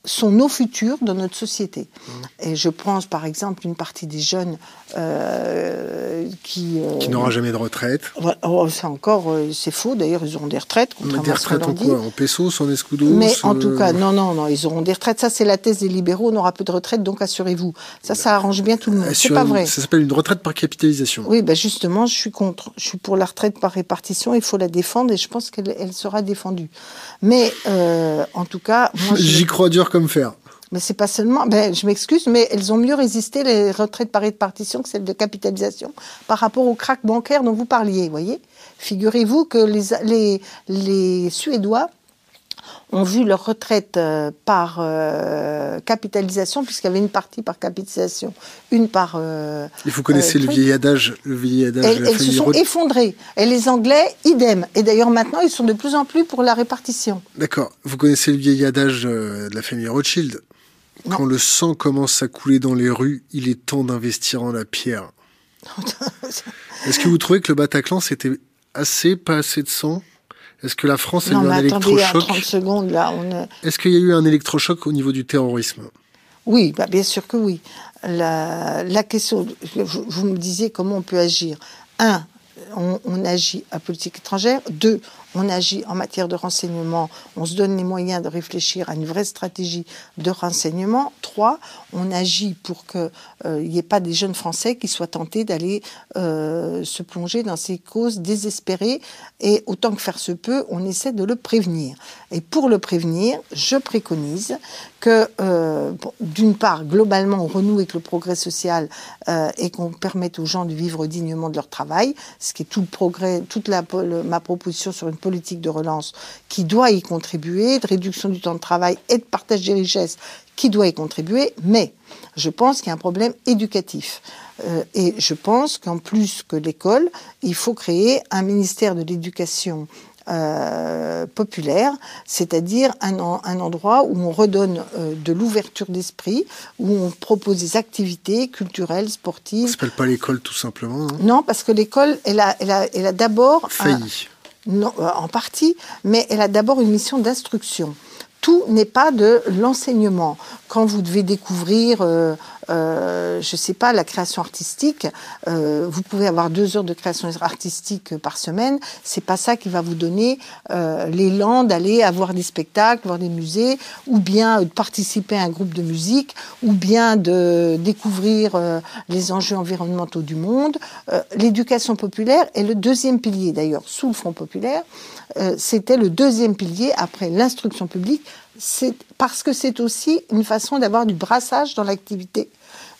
sont nos futurs dans notre société. Mmh. Et je pense par exemple une partie des jeunes euh, qui... Euh, qui n'aura jamais de retraite. Oh, c'est encore, euh, c'est faux d'ailleurs, ils auront des retraites. Mais des retraites en quoi? En pesos, en escudos Mais en tout cas, non, non, non, ils auront des retraites. Ça, c'est la thèse des libéraux, on n'aura plus de retraite, donc assurez-vous. Ça, ça arrange bien tout le monde. C'est pas vrai. Ça s'appelle une retraite par capitalisation. Oui, ben justement, je suis contre. Je suis pour la retraite par répartition, il faut la défendre et je pense qu'elle sera défendue. Mais en tout cas... J'y crois dur comme faire. Mais c'est pas seulement, ben, je m'excuse, mais elles ont mieux résisté les retraites par répartition que celles de capitalisation par rapport au crack bancaire dont vous parliez, voyez? Figurez-vous que les, les, les Suédois ont vu leur retraite euh, par euh, capitalisation, puisqu'il y avait une partie par capitalisation, une par. Euh, Et vous connaissez le vieil adage, le vieil adage Elles, elles se sont effondrées. Et les Anglais, idem. Et d'ailleurs, maintenant, ils sont de plus en plus pour la répartition. D'accord. Vous connaissez le vieil adage de la famille Rothschild? Quand le sang commence à couler dans les rues, il est temps d'investir en la pierre. Est-ce que vous trouvez que le Bataclan, c'était assez, pas assez de sang? Est-ce que la France a eu un électrochoc 30 secondes là. On... Est-ce qu'il y a eu un électrochoc au niveau du terrorisme? Oui, bah bien sûr que oui. La, la question, vous me disiez comment on peut agir. Un, on, on, agit à politique étrangère. Deux, on agit en matière de renseignement, on se donne les moyens de réfléchir à une vraie stratégie de renseignement. Trois, on agit pour qu'il euh, n'y ait pas des jeunes Français qui soient tentés d'aller euh, se plonger dans ces causes désespérées. Et autant que faire se peut, on essaie de le prévenir. Et pour le prévenir, je préconise que, euh, d'une part, globalement, on renoue avec le progrès social et qu'on permette aux gens de vivre dignement de leur travail, ce qui est tout le progrès, toute la, ma proposition sur une politique de relance qui doit y contribuer, de réduction du temps de travail et de partage des richesses qui doit y contribuer, mais je pense qu'il y a un problème éducatif. Euh, et je pense qu'en plus que l'école, il faut créer un ministère de l'éducation euh, populaire, c'est-à-dire un, un, endroit où on redonne euh, de l'ouverture d'esprit, où on propose des activités culturelles, sportives. Ça s'appelle pas l'école tout simplement. Hein? Non, parce que l'école, elle a, elle a, elle a d'abord failli. non, en partie, mais elle a d'abord une mission d'instruction tout n'est pas de l'enseignement. Quand vous devez découvrir, euh, euh, je ne sais pas, la création artistique, euh, vous pouvez avoir deux heures de création artistique par semaine. C'est pas ça qui va vous donner l'élan d'aller avoir des spectacles, voir des musées, ou bien de participer à un groupe de musique, ou bien de découvrir les enjeux environnementaux du monde. L'éducation populaire est le deuxième pilier, d'ailleurs, sous le Front populaire. C'était le deuxième pilier après l'instruction publique c'est parce que c'est aussi une façon d'avoir du brassage dans l'activité,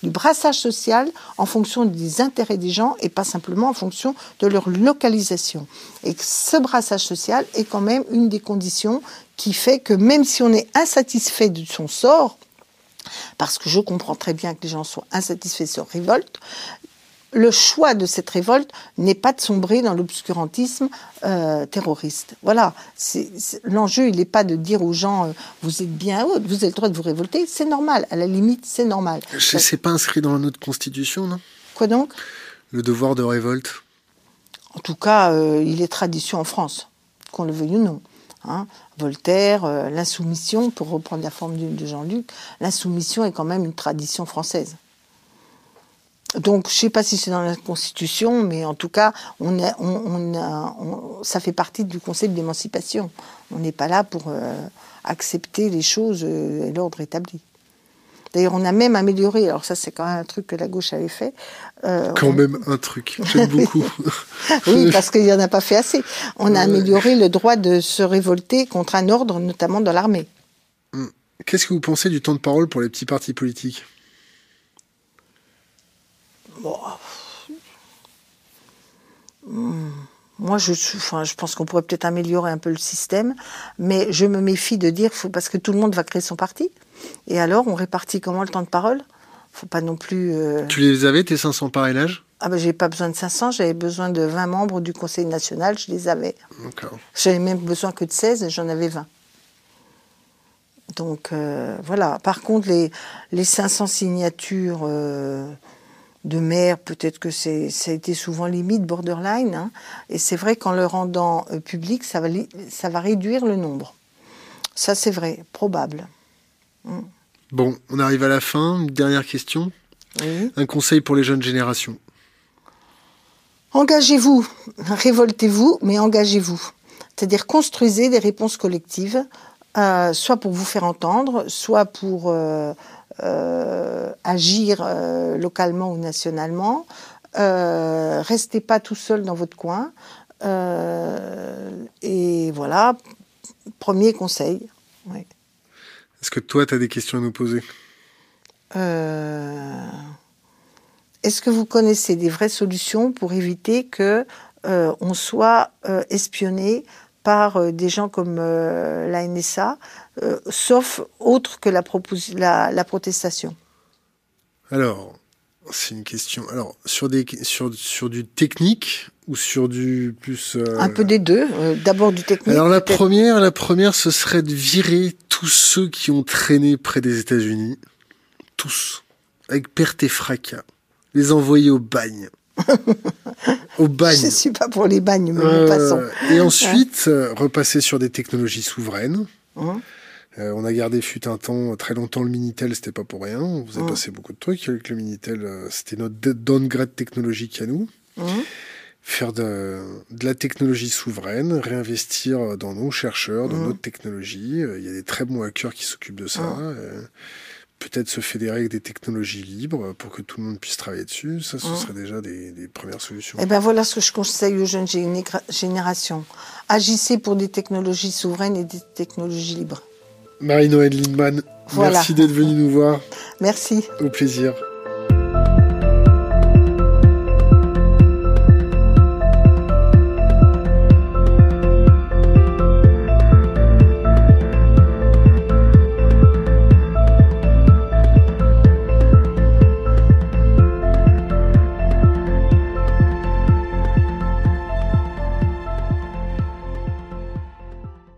du brassage social en fonction des intérêts des gens et pas simplement en fonction de leur localisation. Et ce brassage social est quand même une des conditions qui fait que même si on est insatisfait de son sort, parce que je comprends très bien que les gens soient insatisfaits sur révolte, le choix de cette révolte n'est pas de sombrer dans l'obscurantisme euh, terroriste. Voilà, l'enjeu, il n'est pas de dire aux gens euh, vous êtes bien haut, vous avez le droit de vous révolter, c'est normal, à la limite, c'est normal. C'est pas inscrit dans notre constitution, non? Quoi donc? Le devoir de révolte. En tout cas, euh, il est tradition en France, qu'on le veuille ou non. Hein. Voltaire, l'insoumission, pour reprendre la forme de Jean-Luc, l'insoumission est quand même une tradition française. Donc, je ne sais pas si c'est dans la Constitution, mais en tout cas, on, ça fait partie du concept d'émancipation. On n'est pas là pour euh, accepter les choses euh, et l'ordre établi. D'ailleurs, on a même amélioré, alors ça c'est quand même un truc que la gauche avait fait. Euh, quand même un truc, j'aime beaucoup. oui, parce qu'il n'y en a pas fait assez. On a amélioré le droit de se révolter contre un ordre, notamment dans l'armée. Hum. Qu'est-ce que vous pensez du temps de parole pour les petits partis politiques? Hmm. Moi, je, enfin, je pense qu'on pourrait peut-être améliorer un peu le système, mais je me méfie de dire, parce que tout le monde va créer son parti. Et alors, on répartit comment le temps de parole? Faut pas non plus. Euh, tu les avais, tes 500 parrainages? Ah ben, j'ai pas besoin de 500, j'avais besoin de 20 membres du Conseil national, je les avais. J'avais même besoin que de 16 et j'en avais 20. Donc euh, voilà. Par contre, les, les 500 signatures. Euh, de maire, peut-être que c'est, ça a été souvent limite, borderline. Hein. et c'est vrai qu'en le rendant euh, public, ça va, ça va réduire le nombre. Ça, c'est vrai, probable. Mm. Bon, on arrive à la fin. Une dernière question. Un conseil pour les jeunes générations. Engagez-vous, révoltez-vous, mais engagez-vous. C'est-à-dire construisez des réponses collectives, euh, soit pour vous faire entendre, soit pour euh, agir euh, localement ou nationalement. Euh, restez pas tout seul dans votre coin. et voilà, premier conseil. Est-ce que toi, tu as des questions à nous poser? Est-ce que vous connaissez des vraies solutions pour éviter que on soit espionné par euh, des gens comme euh, la NSA, euh, sauf autre que la, la, protestation Alors, c'est une question. Alors, sur, des, sur, sur du technique ou sur du plus. Un peu des deux. D'abord du technique. Alors, la première, la première, ce serait de virer tous ceux qui ont traîné près des États-Unis. Tous. Avec perte et fracas. Les envoyer au bagne. au bagne. Je ne suis pas pour les bagnes, mais euh, passons. Et ensuite, euh, repasser sur des technologies souveraines. Hein? Euh, on a gardé fut un temps, très longtemps, le Minitel, c'était pas pour rien. On vous a passé beaucoup de trucs avec le Minitel. c'était notre downgrade technologique à nous. Hein Faire de, de, la technologie souveraine, réinvestir dans nos chercheurs, dans notre technologie. Il y a des très bons hackers qui s'occupent de ça peut-être se fédérer avec des technologies libres pour que tout le monde puisse travailler dessus. Ça, ce serait déjà des, premières solutions. Et eh ben voilà ce que je conseille aux jeunes générations. Agissez pour des technologies souveraines et des technologies libres. Marie-Noël Lindman, merci d'être venue nous voir. Merci. Au plaisir.